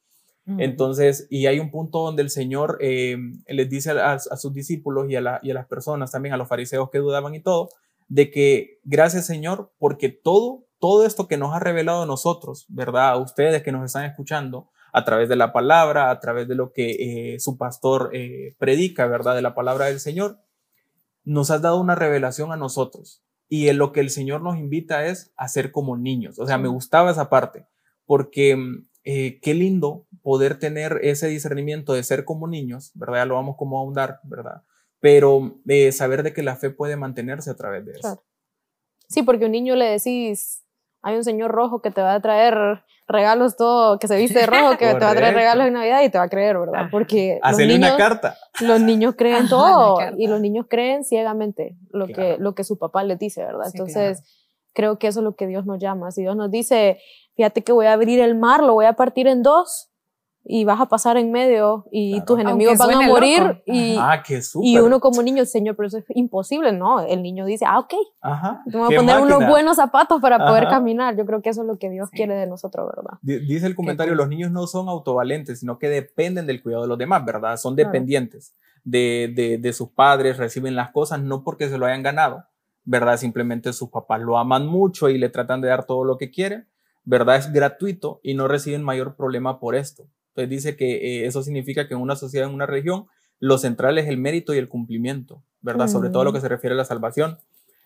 Speaker 1: Entonces, y hay un punto donde el Señor eh, les dice a, sus discípulos y a, y a las personas, también a los fariseos que dudaban y todo, de que gracias Señor, porque todo, todo esto que nos ha revelado a nosotros, ¿verdad? A ustedes que nos están escuchando, a través de la palabra, a través de lo que su pastor predica, ¿verdad? De la palabra del Señor, nos has dado una revelación a nosotros y en lo que el Señor nos invita es a ser como niños. O sea, me gustaba esa parte porque mm, eh, qué lindo poder tener ese discernimiento de ser como niños, ¿verdad? Ya lo vamos como a ahondar, ¿verdad? Pero de saber de que la fe puede mantenerse a través de eso.
Speaker 3: Sí, porque a un niño le decís, hay un señor rojo que te va a traer regalos todo, que se viste de rojo, que te va a traer regalos de Navidad y te va a creer, ¿verdad? Porque
Speaker 1: los niños, una carta.
Speaker 3: Los niños creen todo y los niños creen ciegamente lo, que, lo que su papá les dice, ¿verdad? Entonces, creo que eso es lo que Dios nos llama. Si Dios nos dice, fíjate que voy a abrir el mar, lo voy a partir en dos, y vas a pasar en medio y tus enemigos van a morir y,
Speaker 1: ah,
Speaker 3: y uno como niño, Señor, pero eso es imposible, ¿no? El niño dice, ah, ok, Ajá, te voy a poner unos buenos zapatos para poder caminar. Yo creo que eso es lo que Dios quiere de nosotros, ¿verdad?
Speaker 1: Dice el comentario, los niños no son autovalentes, sino que dependen del cuidado de los demás, ¿verdad? Son dependientes de, de, de sus padres, reciben las cosas no porque se lo hayan ganado, ¿verdad? Simplemente sus papás lo aman mucho y le tratan de dar todo lo que quieren, ¿verdad? Es gratuito y no reciben mayor problema por esto. Entonces dice que eh, eso significa que en una sociedad, en una región, lo central es el mérito y el cumplimiento, ¿verdad? Sobre todo lo que se refiere a la salvación.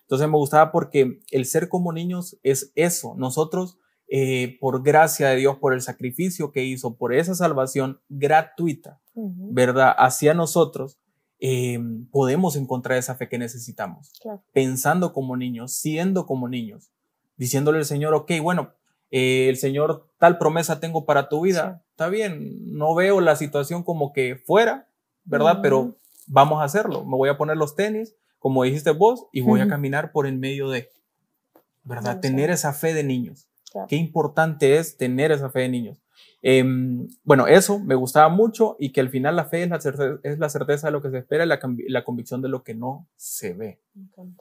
Speaker 1: Entonces me gustaba porque el ser como niños es eso. Nosotros, eh, por gracia de Dios, por el sacrificio que hizo, por esa salvación gratuita, ¿verdad? Hacia nosotros, eh, podemos encontrar esa fe que necesitamos. Pensando como niños, siendo como niños, diciéndole al Señor, ok, bueno, eh, el Señor tal promesa tengo para tu vida, está bien, no veo la situación como que fuera, ¿verdad? Pero vamos a hacerlo, me voy a poner los tenis, como dijiste vos, y voy a caminar por en medio de, ¿verdad? tener esa fe de niños. Qué importante es tener esa fe de niños. Em, bueno, eso me gustaba mucho y que al final la fe es la certeza, es la certeza de lo que se espera y la, la convicción de lo que no se ve.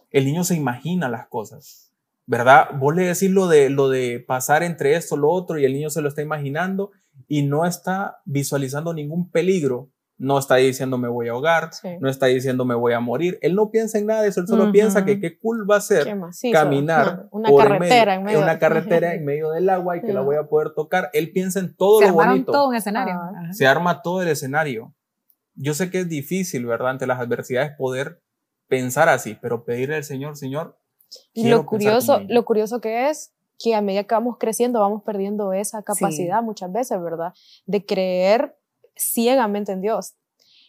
Speaker 1: El niño se imagina las cosas. ¿Verdad? Vos le decís lo de, lo de pasar entre esto, lo otro, y el niño se lo está imaginando y no está visualizando ningún peligro. No está diciendo me voy a ahogar, no está diciendo me voy a morir. Él no piensa en nada de eso, él solo piensa que qué cool va a ser caminar
Speaker 3: una carretera en medio,
Speaker 1: una carretera en medio del agua y que la voy a poder tocar. Él piensa en todo lo bonito.
Speaker 2: todo un escenario.
Speaker 1: Se arma todo el escenario. Yo sé que es difícil, ¿verdad? Ante las adversidades poder pensar así, pero pedirle al Señor, Señor,
Speaker 3: y lo curioso, lo curioso que es que a medida que vamos creciendo vamos perdiendo esa capacidad muchas veces, ¿verdad? De creer ciegamente en Dios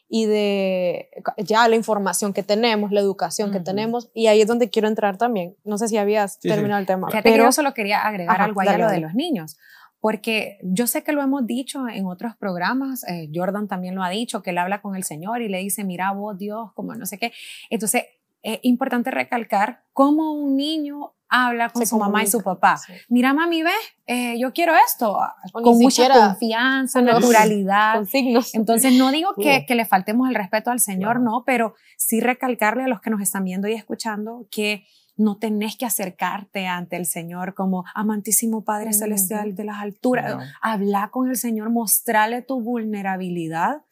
Speaker 3: y de ya la información que tenemos, la educación que tenemos, y ahí es donde quiero entrar también. No sé si habías terminado el tema.
Speaker 2: pero yo solo quería agregar algo a lo de los niños, porque yo sé que lo hemos dicho en otros programas, eh, Jordan también lo ha dicho, que él habla con el Señor y le dice, mira vos Dios, como no sé qué. Entonces, es importante recalcar cómo un niño habla con su mamá y su papá. Mira, mami, ve, eh, yo quiero esto, con mucha confianza, naturalidad. Con signos. Entonces, no digo que, que, le faltemos el respeto al Señor, no, pero sí recalcarle a los que nos están viendo y escuchando que no tenés que acercarte ante el Señor como amantísimo Padre Celestial de las alturas. Habla con el Señor, mostrarle tu vulnerabilidad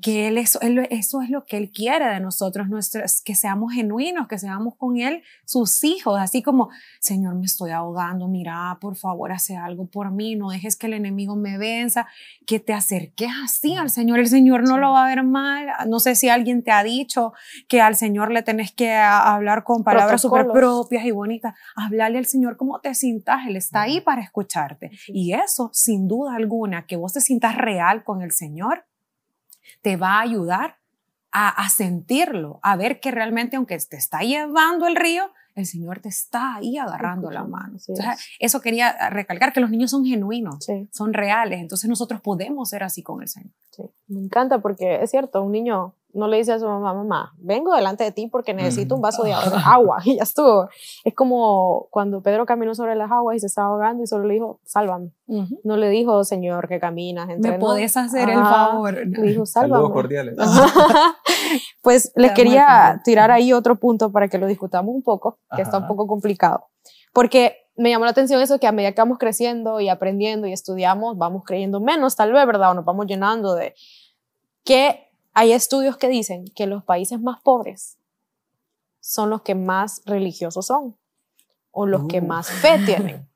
Speaker 2: que él eso, eso es lo que Él quiere de nosotros, nuestros, que seamos genuinos, que seamos con Él sus hijos, así como, Señor, me estoy ahogando, mira, por favor, hace algo por mí, no dejes que el enemigo me venza, que te acerques así al Señor, el Señor no lo va a ver mal, no sé si alguien te ha dicho que al Señor le tenés que hablar con palabras súper propias y bonitas, hablarle al Señor como te sientas, Él está ahí para escucharte, y eso, sin duda alguna, que vos te sientas real con el Señor, te va a ayudar a, sentirlo, a ver que realmente aunque te está llevando el río, el Señor te está ahí agarrando la mano. eso quería recalcar, que los niños son genuinos, son reales, entonces nosotros podemos ser así con el Señor.
Speaker 3: Me encanta porque es cierto, un niño no le dice a su mamá, mamá, vengo delante de ti porque necesito un vaso de agua y ya estuvo. Es como cuando Pedro caminó sobre las aguas y se estaba ahogando y solo le dijo, sálvame. No le dijo, Señor, que caminas.
Speaker 2: Entre ¿Me puedes hacer el favor?
Speaker 3: Le dijo, sálvame. Saludos cordiales. pues les quería tirar ahí otro punto para que lo discutamos un poco, que está un poco complicado. Porque me llamó la atención eso que a medida que vamos creciendo y aprendiendo y estudiamos, vamos creyendo menos, tal vez, ¿verdad? O nos vamos llenando de que hay estudios que dicen que los países más pobres son los que más religiosos son o los que uh. más fe tienen.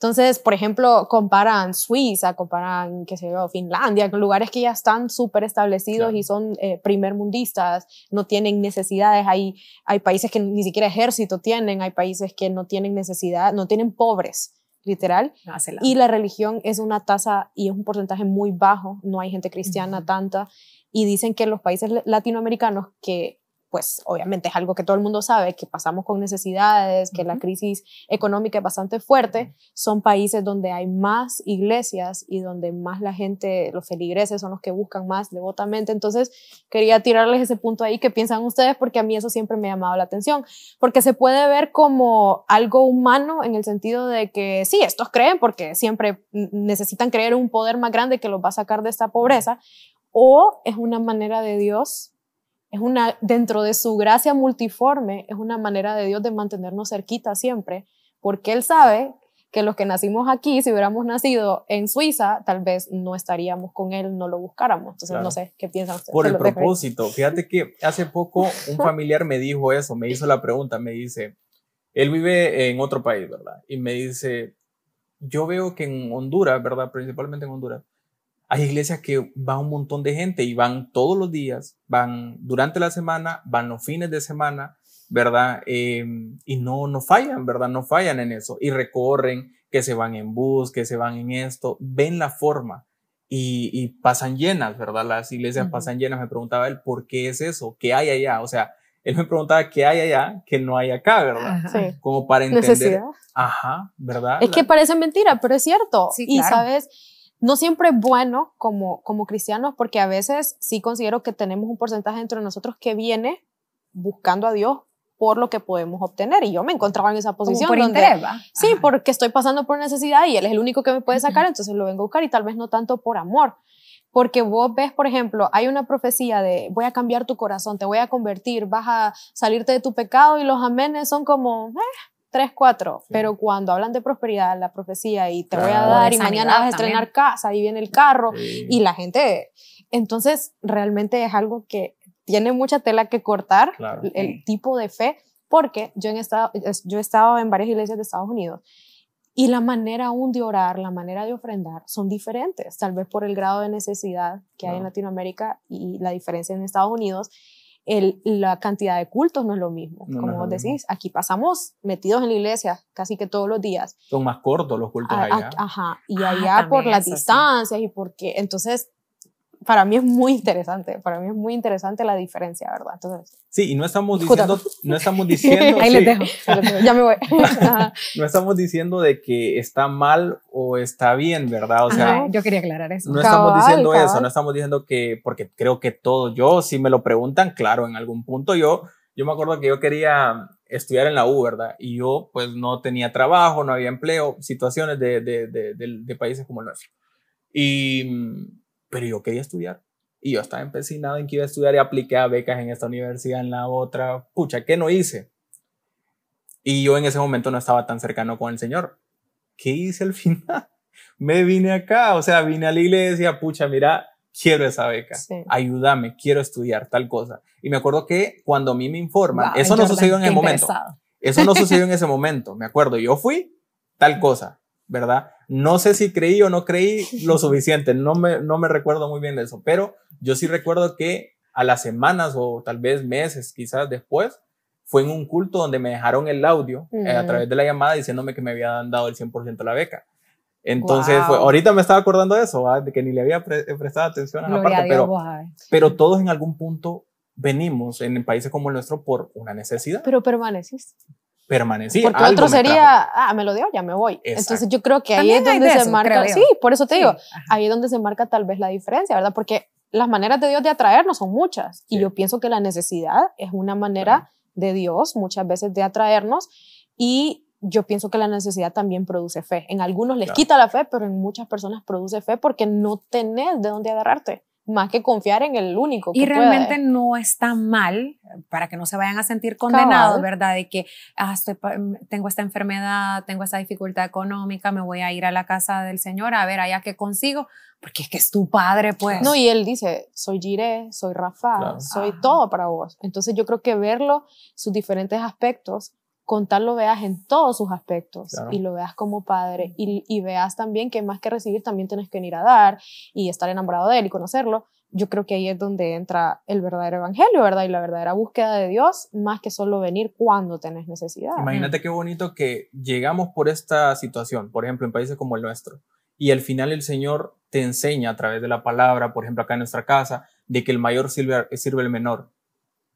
Speaker 3: Entonces, por ejemplo, comparan Suiza, comparan, qué sé yo, Finlandia, lugares que ya están súper establecidos y son eh, primer mundistas, no tienen necesidades. Hay, hay países que ni siquiera ejército tienen, hay países que no tienen necesidad, no tienen pobres, literal. Y la religión es una tasa y es un porcentaje muy bajo, no hay gente cristiana tanta. Y dicen que los países latinoamericanos que pues obviamente es algo que todo el mundo sabe, que pasamos con necesidades, que la crisis económica es bastante fuerte, son países donde hay más iglesias y donde más la gente, los feligreses son los que buscan más devotamente. Entonces, quería tirarles ese punto ahí que piensan ustedes, porque a mí eso siempre me ha llamado la atención, porque se puede ver como algo humano en el sentido de que sí, estos creen porque siempre necesitan creer un poder más grande que los va a sacar de esta pobreza, o es una manera de Dios es una, dentro de su gracia multiforme, es una manera de Dios de mantenernos cerquita siempre, porque Él sabe que los que nacimos aquí, si hubiéramos nacido en Suiza, tal vez no estaríamos con Él, no lo buscáramos. Entonces, no sé, ¿qué piensan ustedes?
Speaker 1: Por el propósito, fíjate que hace poco un familiar me dijo eso, me hizo la pregunta, me dice, él vive en otro país, ¿verdad? Y me dice, yo veo que en Honduras, ¿verdad? Principalmente en Honduras, hay iglesias que va un montón de gente y van todos los días, van durante la semana, van los fines de semana, ¿verdad? Em, y no, no fallan, ¿verdad? No fallan en eso. Y recorren, que se van en bus, que se van en esto, ven la forma y, pasan llenas, ¿verdad? Las iglesias pasan llenas. Me preguntaba él, ¿por qué es eso? ¿Qué hay allá? O sea, él me preguntaba qué hay allá que no hay acá, ¿verdad? Sí. Como para entender. Necesidad. Ajá, ¿verdad?
Speaker 3: Es que parece mentira, pero es cierto. Sí, Y sabes, no siempre es bueno como, como cristianos, porque a veces sí considero que tenemos un porcentaje dentro de nosotros que viene buscando a Dios por lo que podemos obtener. Y yo me encontraba en esa posición.
Speaker 2: por
Speaker 3: donde,
Speaker 2: interés,
Speaker 3: Sí, porque estoy pasando por necesidad y Él es el único que me puede sacar, entonces lo vengo a buscar y tal vez no tanto por amor. Porque vos ves, por ejemplo, hay una profecía de voy a cambiar tu corazón, te voy a convertir, vas a salirte de tu pecado y los amenes son como, eh, tres, cuatro, pero cuando hablan de prosperidad, la profecía y te voy a dar y mañana vas a estrenar casa y viene el carro y la gente, entonces realmente es algo que tiene mucha tela que cortar el tipo de fe, porque yo, en estado, yo he estado en varias iglesias de Estados Unidos y la manera aún de orar, la manera de ofrendar son diferentes, tal vez por el grado de necesidad que hay en Latinoamérica y la diferencia en Estados Unidos la cantidad de cultos no es lo mismo. Como vos decís, aquí pasamos metidos en la iglesia casi que todos los días.
Speaker 1: Son más cortos los cultos allá.
Speaker 3: ajá, y ah, allá por las distancias y porque, entonces, para mí es muy interesante, para mí es muy interesante la diferencia, ¿verdad? Entonces,
Speaker 1: sí, y no estamos diciendo, no estamos diciendo,
Speaker 3: ahí les dejo, ya me voy.
Speaker 1: no estamos diciendo de que está mal o está bien, ¿verdad? O sea,
Speaker 2: yo quería aclarar eso.
Speaker 1: No estamos diciendo eso, no estamos diciendo que, porque creo que todo, yo, si me lo preguntan, claro, en algún punto yo, yo me acuerdo que yo quería estudiar en la U, ¿verdad? Y yo, pues, no tenía trabajo, no había empleo, situaciones de, de, de, de países como el nuestro. Y pero yo quería estudiar. Y yo estaba empecinado en que iba a estudiar y apliqué a becas en esta universidad, en la otra. Pucha, ¿qué no hice? Y yo en ese momento no estaba tan cercano con el Señor. ¿Qué hice al final? Me vine acá, o sea, vine a la iglesia, pucha, mira, quiero esa beca, ayúdame, quiero estudiar tal cosa. Y me acuerdo que cuando a mí me informan, eso no sucedió en el momento. Eso no sucedió en ese momento, me acuerdo, yo fui tal cosa. ¿verdad? No sé si creí o no creí lo suficiente, no me, no me recuerdo muy bien de eso, pero yo sí recuerdo que a las semanas o tal vez meses quizás después, fue en un culto donde me dejaron el audio eh, a través de la llamada diciéndome que me habían dado el 100% de la beca. Entonces, ahorita me estaba acordando de eso, de que ni le había prestado atención a la parte, pero, pero todos en algún punto venimos en países como el nuestro por una necesidad.
Speaker 3: Pero permaneciste
Speaker 1: permanecí.
Speaker 3: Porque otro sería, ah, me lo dio, ya me voy. Entonces yo creo que ahí es donde se marca, sí, por eso te digo, ahí es donde se marca tal vez la diferencia, ¿verdad? Porque las maneras de Dios de atraernos son muchas. Y yo pienso que la necesidad es una manera de Dios muchas veces de atraernos. Y yo pienso que la necesidad también produce fe. En algunos les quita la fe, pero en muchas personas produce fe porque no tenés de dónde agarrarte más que confiar en el único.
Speaker 2: Que y realmente no está mal, para que no se vayan a sentir condenados, ¿verdad? De que ah, tengo esta enfermedad, tengo esta dificultad económica, me voy a ir a la casa del Señor a ver allá qué consigo, porque es que es tu padre, pues.
Speaker 3: No, y él dice, soy Jiré, soy Rafa, soy todo para vos. Entonces yo creo que verlo, sus diferentes aspectos, contarlo veas en todos sus aspectos y lo veas como padre y, y, veas también que más que recibir también tienes que venir a dar y estar enamorado de él y conocerlo. Yo creo que ahí es donde entra el verdadero evangelio, ¿verdad? Y la verdadera búsqueda de Dios, más que solo venir cuando tenés necesidad.
Speaker 1: Imagínate qué bonito que llegamos por esta situación, por ejemplo, en países como el nuestro, y al final el Señor te enseña a través de la palabra, por ejemplo, acá en nuestra casa, de que el mayor sirve, sirve el menor,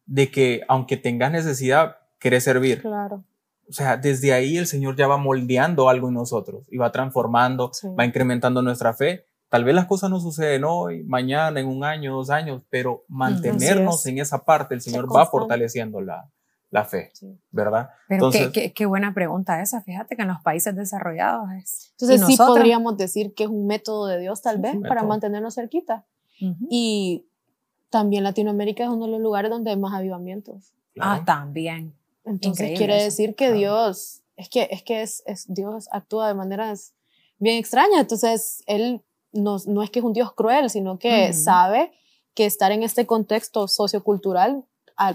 Speaker 1: de que aunque tengas necesidad, querés servir.
Speaker 3: Claro.
Speaker 1: O sea, desde ahí el Señor ya va moldeando algo en nosotros y va transformando, va incrementando nuestra fe. Tal vez las cosas no suceden hoy, mañana, en un año, dos años, pero mantenernos en esa parte, el Señor va fortaleciendo la, la fe, ¿verdad?
Speaker 2: Pero qué, qué, buena pregunta esa, fíjate que en los países desarrollados es.
Speaker 3: Entonces sí podríamos decir que es un método de Dios tal vez para mantenernos cerquita. Y también Latinoamérica es uno de los lugares donde hay más avivamientos.
Speaker 2: Ah, también.
Speaker 3: Entonces quiere decir que Dios, es que, es que es, Dios actúa de maneras bien extrañas. Entonces, Él no, no es que es un Dios cruel, sino que sabe que estar en este contexto sociocultural,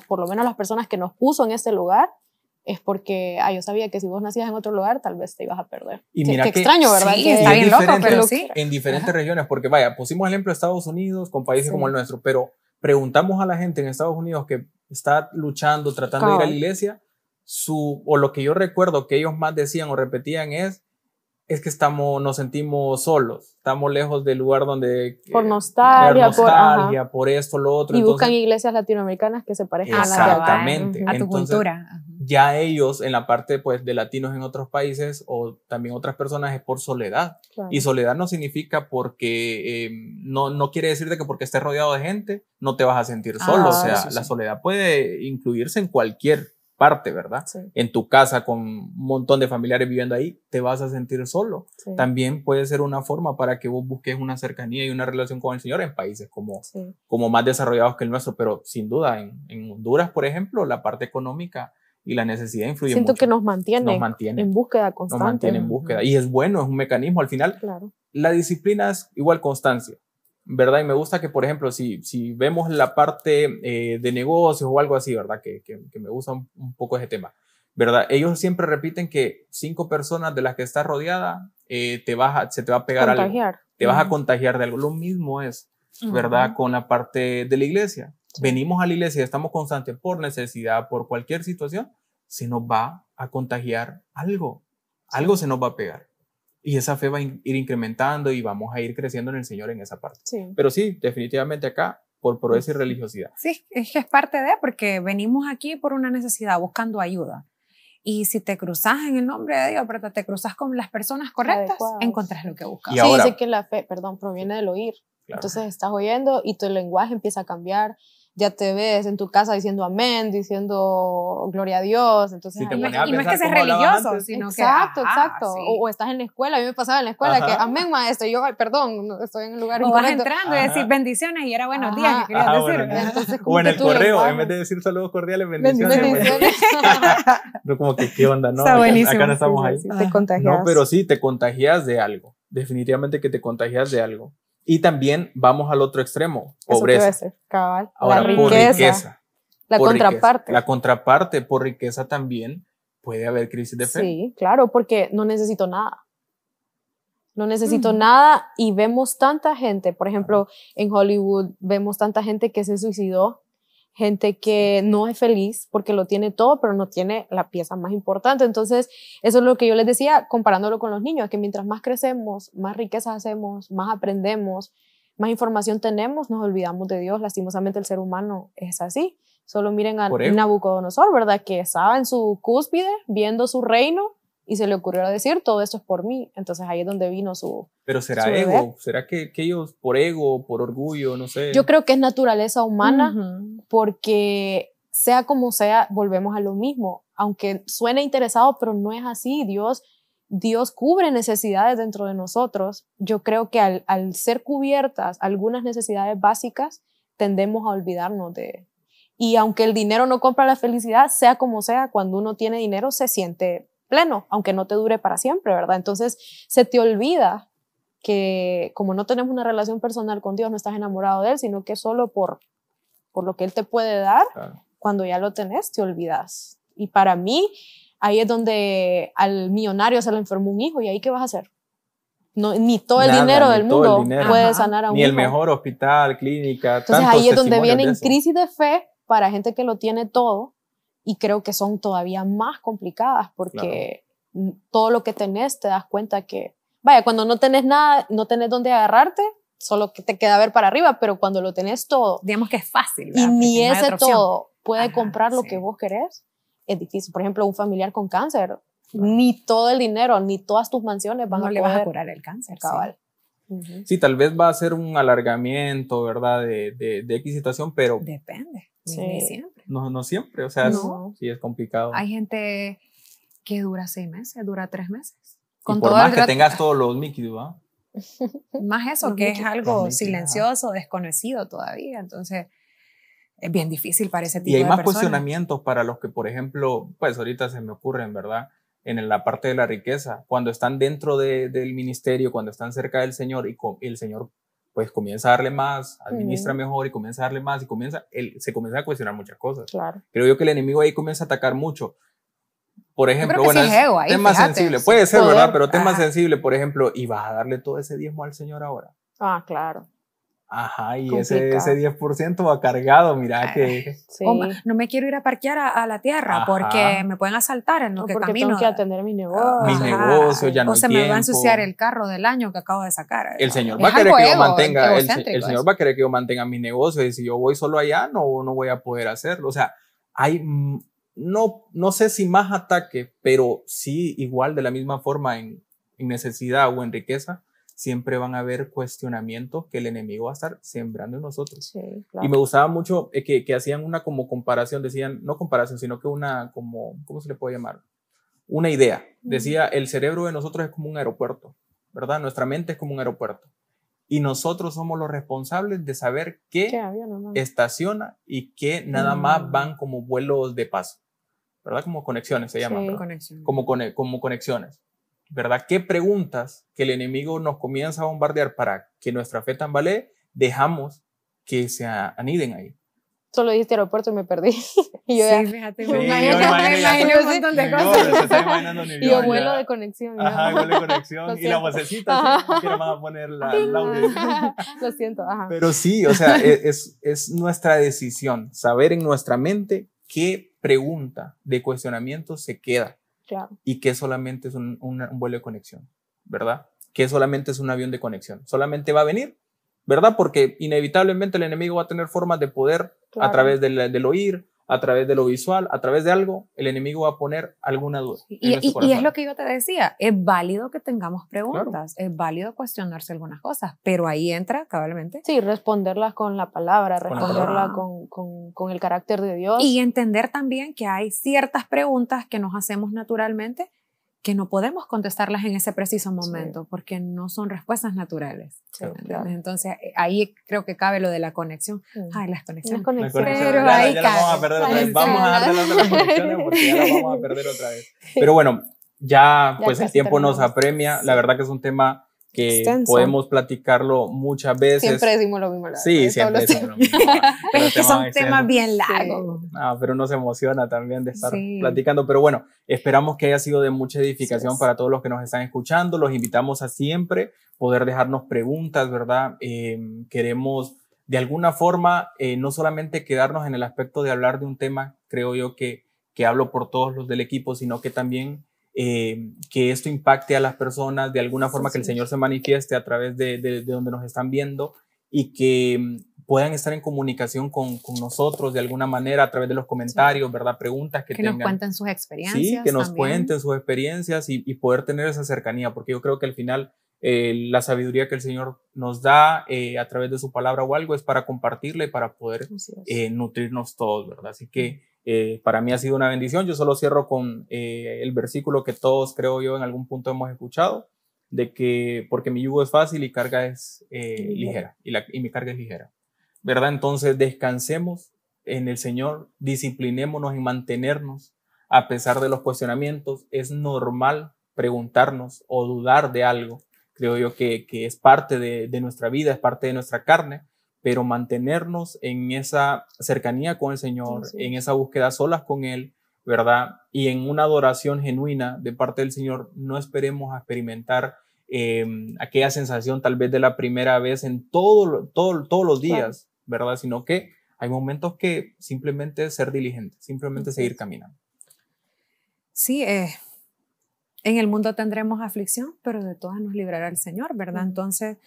Speaker 3: por lo menos las personas que nos puso en este lugar, es porque ah, yo sabía que si vos nacías en otro lugar, tal vez te ibas a perder.
Speaker 1: Y mira
Speaker 3: qué, extraño, ¿verdad?
Speaker 2: Sí, está bien loco, pero sí.
Speaker 1: En diferentes regiones, porque vaya, pusimos el ejemplo de Estados Unidos con países como el nuestro, pero preguntamos a la gente en Estados Unidos que está luchando, tratando de ir a la iglesia, su, o lo que yo recuerdo que ellos más decían o repetían es, es que estamos, nos sentimos solos, estamos lejos del lugar donde...
Speaker 3: Por nostalgia,
Speaker 1: nostalgia por, esto, lo otro.
Speaker 3: Y buscan iglesias latinoamericanas que se parezcan
Speaker 1: exactamente,
Speaker 2: a, la a tu cultura.
Speaker 1: Ya ellos en la parte pues, de latinos en otros países o también otras personas es por soledad. Y soledad no significa porque, em, no, no quiere decir de que porque estés rodeado de gente no te vas a sentir solo. o ah, sea, la soledad puede incluirse en cualquier parte, ¿verdad? En tu casa con un montón de familiares viviendo ahí, te vas a sentir solo. También puede ser una forma para que vos busques una cercanía y una relación con el Señor en países como, como más desarrollados que el nuestro, pero sin duda en, Honduras, por ejemplo, la parte económica y la necesidad influye
Speaker 3: Siento que nos mantiene, nos mantiene en búsqueda constante.
Speaker 1: Nos mantiene en búsqueda. Y es bueno, es un mecanismo. Al final,
Speaker 3: claro.
Speaker 1: la disciplina es igual constancia. ¿Verdad? Y me gusta que, por ejemplo, si, si vemos la parte eh, de negocios o algo así, ¿verdad? Que, que, me gusta un, poco ese tema, ¿verdad? Ellos siempre repiten que cinco personas de las que estás rodeada eh, te vas se te va a pegar
Speaker 3: contagiar.
Speaker 1: algo. Te vas a contagiar de algo. Lo mismo es, ¿verdad? Con la parte de la iglesia. Venimos a la iglesia, estamos constantes por necesidad, por cualquier situación, se nos va a contagiar algo. Algo se nos va a pegar y esa fe va a ir incrementando y vamos a ir creciendo en el Señor en esa parte. Pero sí, definitivamente acá, por progreso y religiosidad.
Speaker 2: Sí, es que es parte de, porque venimos aquí por una necesidad, buscando ayuda. Y si te cruzas en el nombre de Dios, pero te cruzas con las personas correctas, encontrás lo que buscas.
Speaker 3: sí, dice que la fe, perdón, proviene del oír. Entonces estás oyendo y tu lenguaje empieza a cambiar ya te ves en tu casa diciendo amén, diciendo gloria a Dios. Entonces,
Speaker 2: y, no es que seas religioso, sino
Speaker 3: que. Exacto, exacto. O, estás en la escuela, a mí me pasaba en la escuela que amén, maestro, y yo, perdón, estoy en el lugar
Speaker 2: o vas entrando y decir bendiciones y era buenos días que querías decir.
Speaker 1: Entonces, o en el correo, en vez de decir saludos cordiales, bendiciones. bendiciones. no, como que, ¿qué onda? No, acá, no estamos ahí.
Speaker 3: te contagias.
Speaker 1: No, pero sí, te contagias de algo. Definitivamente que te contagias de algo. Y también vamos al otro extremo, pobreza.
Speaker 3: cabal.
Speaker 1: Ahora, la por riqueza.
Speaker 3: La contraparte.
Speaker 1: La contraparte, por riqueza también puede haber crisis de fe.
Speaker 3: Sí, claro, porque no necesito nada. No necesito nada y vemos tanta gente, por ejemplo, en Hollywood vemos tanta gente que se suicidó gente que no es feliz porque lo tiene todo, pero no tiene la pieza más importante. Entonces, eso es lo que yo les decía comparándolo con los niños, que mientras más crecemos, más riquezas hacemos, más aprendemos, más información tenemos, nos olvidamos de Dios. Lastimosamente el ser humano es así. Solo miren a Nabucodonosor, ¿verdad? Que estaba en su cúspide viendo su reino y se le ocurrió decir, todo esto es por mí. Entonces ahí es donde vino su...
Speaker 1: Pero será ego, será que, que, ellos por ego, por orgullo, no sé.
Speaker 3: Yo creo que es naturaleza humana porque sea como sea, volvemos a lo mismo. Aunque suene interesado, pero no es así. Dios, Dios cubre necesidades dentro de nosotros. Yo creo que al, al ser cubiertas algunas necesidades básicas, tendemos a olvidarnos de... Y aunque el dinero no compra la felicidad, sea como sea, cuando uno tiene dinero se siente pleno, aunque no te dure para siempre, ¿verdad? Entonces se te olvida que como no tenemos una relación personal con Dios, no estás enamorado de Él, sino que solo por, por lo que Él te puede dar, cuando ya lo tenés, te olvidas. Y para mí, ahí es donde al millonario se le enfermó un hijo, ¿y ahí qué vas a hacer? No, ni todo el dinero del mundo puede sanar a un
Speaker 1: Ni el mejor hospital, clínica.
Speaker 3: Entonces ahí es donde vienen crisis de fe para gente que lo tiene todo y creo que son todavía más complicadas porque todo lo que tenés te das cuenta que, vaya, cuando no tenés nada, no tenés dónde agarrarte, solo que te queda ver para arriba, pero cuando lo tenés todo.
Speaker 2: Digamos que es fácil.
Speaker 3: Y ni ese todo puede comprar lo que vos querés, es difícil. Por ejemplo, un familiar con cáncer, ni todo el dinero, ni todas tus mansiones van a
Speaker 2: le vas a curar el cáncer.
Speaker 3: Cabal.
Speaker 1: Sí. tal vez va a ser un alargamiento, ¿verdad? De, de, de X situación, pero...
Speaker 2: Depende. Sí.
Speaker 1: No, no siempre, o sea, sí es complicado.
Speaker 2: Hay gente que dura seis meses, dura tres meses.
Speaker 1: Con por más que tengas todos los ¿va?
Speaker 2: Más eso, que es algo silencioso, desconocido todavía. Entonces, es bien difícil para ese tipo de
Speaker 1: personas.
Speaker 2: Y hay
Speaker 1: más cuestionamientos para los que, por ejemplo, pues ahorita se me ocurren, ¿verdad? En la parte de la riqueza, cuando están dentro de, del ministerio, cuando están cerca del Señor y el Señor pues comienza a darle más, administra mejor y comienza a darle más y comienza, él, se comienza a cuestionar muchas cosas.
Speaker 3: Claro.
Speaker 1: Creo yo que el enemigo ahí comienza a atacar mucho. Por ejemplo, bueno, es tema sensible, puede ser, ¿verdad? Pero tema sensible, por ejemplo, y vas a darle todo ese diezmo al Señor ahora.
Speaker 3: Ah, claro.
Speaker 1: Ajá, y ese, ese 10% va cargado, mira que...
Speaker 2: Sí. no me quiero ir a parquear a, la tierra porque me pueden asaltar en lo que
Speaker 3: porque
Speaker 2: camino.
Speaker 3: tengo que atender mi negocio.
Speaker 1: Mi negocio, ya no
Speaker 2: O se me va a ensuciar el carro del año que acabo de sacar.
Speaker 1: El Señor va a querer que yo mantenga, el, Señor va a querer que yo mantenga mi negocio y si yo voy solo allá no, no voy a poder hacerlo. O sea, hay, no, no sé si más ataque, pero sí igual de la misma forma en, en necesidad o en riqueza siempre van a haber cuestionamientos que el enemigo va a estar sembrando en nosotros. Y me gustaba mucho eh, que, que, hacían una como comparación, decían, no comparación, sino que una como, ¿cómo se le puede llamar? Una idea. Decía, el cerebro de nosotros es como un aeropuerto, ¿verdad? Nuestra mente es como un aeropuerto. Y nosotros somos los responsables de saber qué, estaciona y qué nada más mm. van como vuelos de paso, ¿verdad? Como conexiones se llaman. Como, como conexiones. ¿Verdad? ¿Qué preguntas que el enemigo nos comienza a bombardear para que nuestra fe tambalee, dejamos que se aniden ahí?
Speaker 3: Solo dijiste aeropuerto y me perdí. y yo
Speaker 2: sí, fíjate, me imagino un montón de cosas.
Speaker 3: y yo vuelo de conexión.
Speaker 1: Ajá, vuelo de conexión. y la vocecita, sí, quiero más poner la, la
Speaker 3: Lo siento, ajá.
Speaker 1: Pero sí, o sea, e, es, es nuestra decisión, saber en nuestra mente qué pregunta de cuestionamiento se queda y que solamente es un, vuelo de conexión, ¿verdad? Que solamente es un avión de conexión. Solamente va a venir, ¿verdad? Porque inevitablemente el enemigo va a tener formas de poder a través del, del oír, a través de lo visual, a través de algo, el enemigo va a poner alguna duda.
Speaker 2: Y, es lo que yo te decía, es válido que tengamos preguntas, es válido cuestionarse algunas cosas, pero ahí entra cabalmente.
Speaker 3: Sí, responderlas con la palabra, responderlas con, con, con, el carácter de Dios.
Speaker 2: Y entender también que hay ciertas preguntas que nos hacemos naturalmente que no podemos contestarlas en ese preciso momento porque no son respuestas naturales. Entonces ahí creo que cabe lo de la conexión. Ay, las conexiones.
Speaker 1: Pero ahí ya, vamos a perder otra vez. Vamos a darle las conexiones porque ya las vamos a perder otra vez. Pero bueno, ya, pues el tiempo nos apremia. La verdad que es un tema que podemos platicarlo muchas veces.
Speaker 3: Siempre decimos lo mismo.
Speaker 1: sí, siempre decimos lo mismo.
Speaker 2: pero es que son temas bien largos.
Speaker 1: Ah, pero uno se emociona también de estar platicando. Pero bueno, esperamos que haya sido de mucha edificación para todos los que nos están escuchando. Los invitamos a siempre poder dejarnos preguntas, ¿verdad? Em, queremos de alguna forma eh, no solamente quedarnos en el aspecto de hablar de un tema, creo yo que, que hablo por todos los del equipo, sino que también eh, que esto impacte a las personas, de alguna forma que el Señor se manifieste a través de, de, donde nos están viendo y que puedan estar en comunicación con, con, nosotros de alguna manera a través de los comentarios, ¿verdad? Preguntas que,
Speaker 2: que
Speaker 1: tengan.
Speaker 2: nos cuenten sus experiencias.
Speaker 1: Sí, que nos cuenten sus experiencias y, y, poder tener esa cercanía, porque yo creo que al final eh, la sabiduría que el Señor nos da eh, a través de su palabra o algo es para compartirla y para poder eh, nutrirnos todos, ¿verdad? Así que para mí ha sido una bendición. Yo solo cierro con el versículo que todos creo yo en algún punto hemos escuchado, de que porque mi yugo es fácil y carga es ligera, y, la, y mi carga es ligera, ¿verdad? Entonces descansemos en el Señor, disciplinémonos en mantenernos a pesar de los cuestionamientos. Es normal preguntarnos o dudar de algo creo yo que, que es parte de, de, nuestra vida, es parte de nuestra carne, pero mantenernos en esa cercanía con el Señor, sí, sí. en esa búsqueda solas con Él, ¿verdad? Y en una adoración genuina de parte del Señor, no esperemos a experimentar eh, aquella sensación tal vez de la primera vez en todo, todo, todos los días, claro. ¿verdad? Sino que hay momentos que simplemente ser diligente, simplemente seguir caminando.
Speaker 2: Sí, eh, en el mundo tendremos aflicción, pero de todas nos librará el Señor, ¿verdad? Entonces,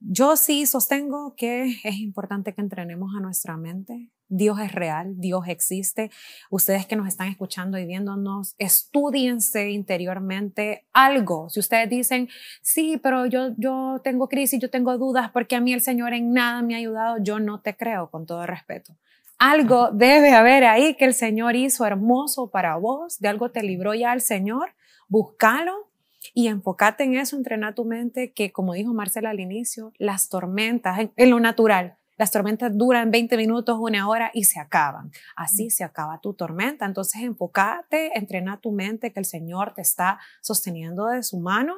Speaker 2: yo sí sostengo que es importante que entrenemos a nuestra mente. Dios es real, Dios existe. Ustedes que nos están escuchando y viéndonos, estudiense interiormente algo. Si ustedes dicen, sí, pero yo, yo tengo crisis, yo tengo dudas porque a mí el Señor en nada me ha ayudado, yo no te creo, con todo respeto. Algo debe haber ahí que el Señor hizo hermoso para vos, de algo te libró ya el Señor búscalo y enfócate en eso, entrena tu mente, que como dijo Marcela al inicio, las tormentas, en, en, lo natural, las tormentas duran 20 minutos, una hora y se acaban. Así se acaba tu tormenta. Entonces enfócate, entrena tu mente, que el Señor te está sosteniendo de su mano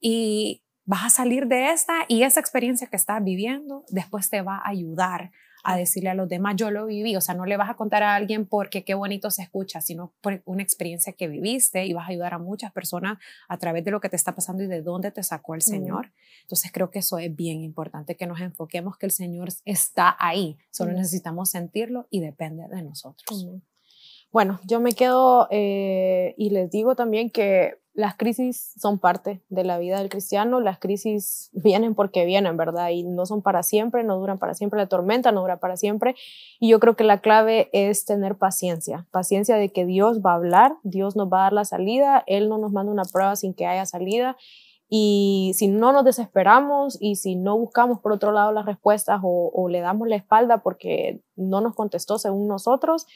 Speaker 2: y vas a salir de esta y esa experiencia que estás viviendo después te va a ayudar a decirle a los demás, yo lo viví, o sea, no le vas a contar a alguien porque qué bonito se escucha, sino por una experiencia que viviste y vas a ayudar a muchas personas a través de lo que te está pasando y de dónde te sacó el Señor. Entonces creo que eso es bien importante, que nos enfoquemos que el Señor está ahí, solo necesitamos sentirlo y depende de nosotros.
Speaker 3: Bueno, yo me quedo eh, y les digo también que las crisis son parte de la vida del cristiano, las crisis vienen porque vienen, ¿verdad? Y no son para siempre, no duran para siempre, la tormenta no dura para siempre. Y yo creo que la clave es tener paciencia, paciencia de que Dios va a hablar, Dios nos va a dar la salida, Él no nos manda una prueba sin que haya salida. Y si no nos desesperamos y si no buscamos por otro lado las respuestas o, o le damos la espalda porque no nos contestó según nosotros,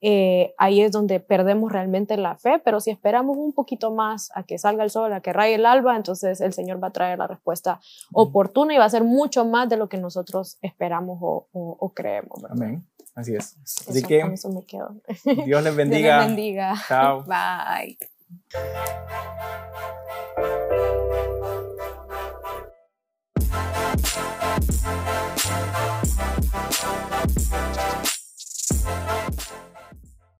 Speaker 3: eh, ahí es donde perdemos realmente la fe, pero si esperamos un poquito más a que salga el sol, a que raye el alba, entonces el Señor va a traer la respuesta oportuna y va a ser mucho más de lo que nosotros esperamos o, o, o creemos.
Speaker 1: ¿verdad? Amén. Así es. Así
Speaker 3: eso,
Speaker 1: que
Speaker 3: con eso me quedo.
Speaker 1: Dios les bendiga.
Speaker 3: Dios les bendiga.
Speaker 1: Chao.
Speaker 2: Bye.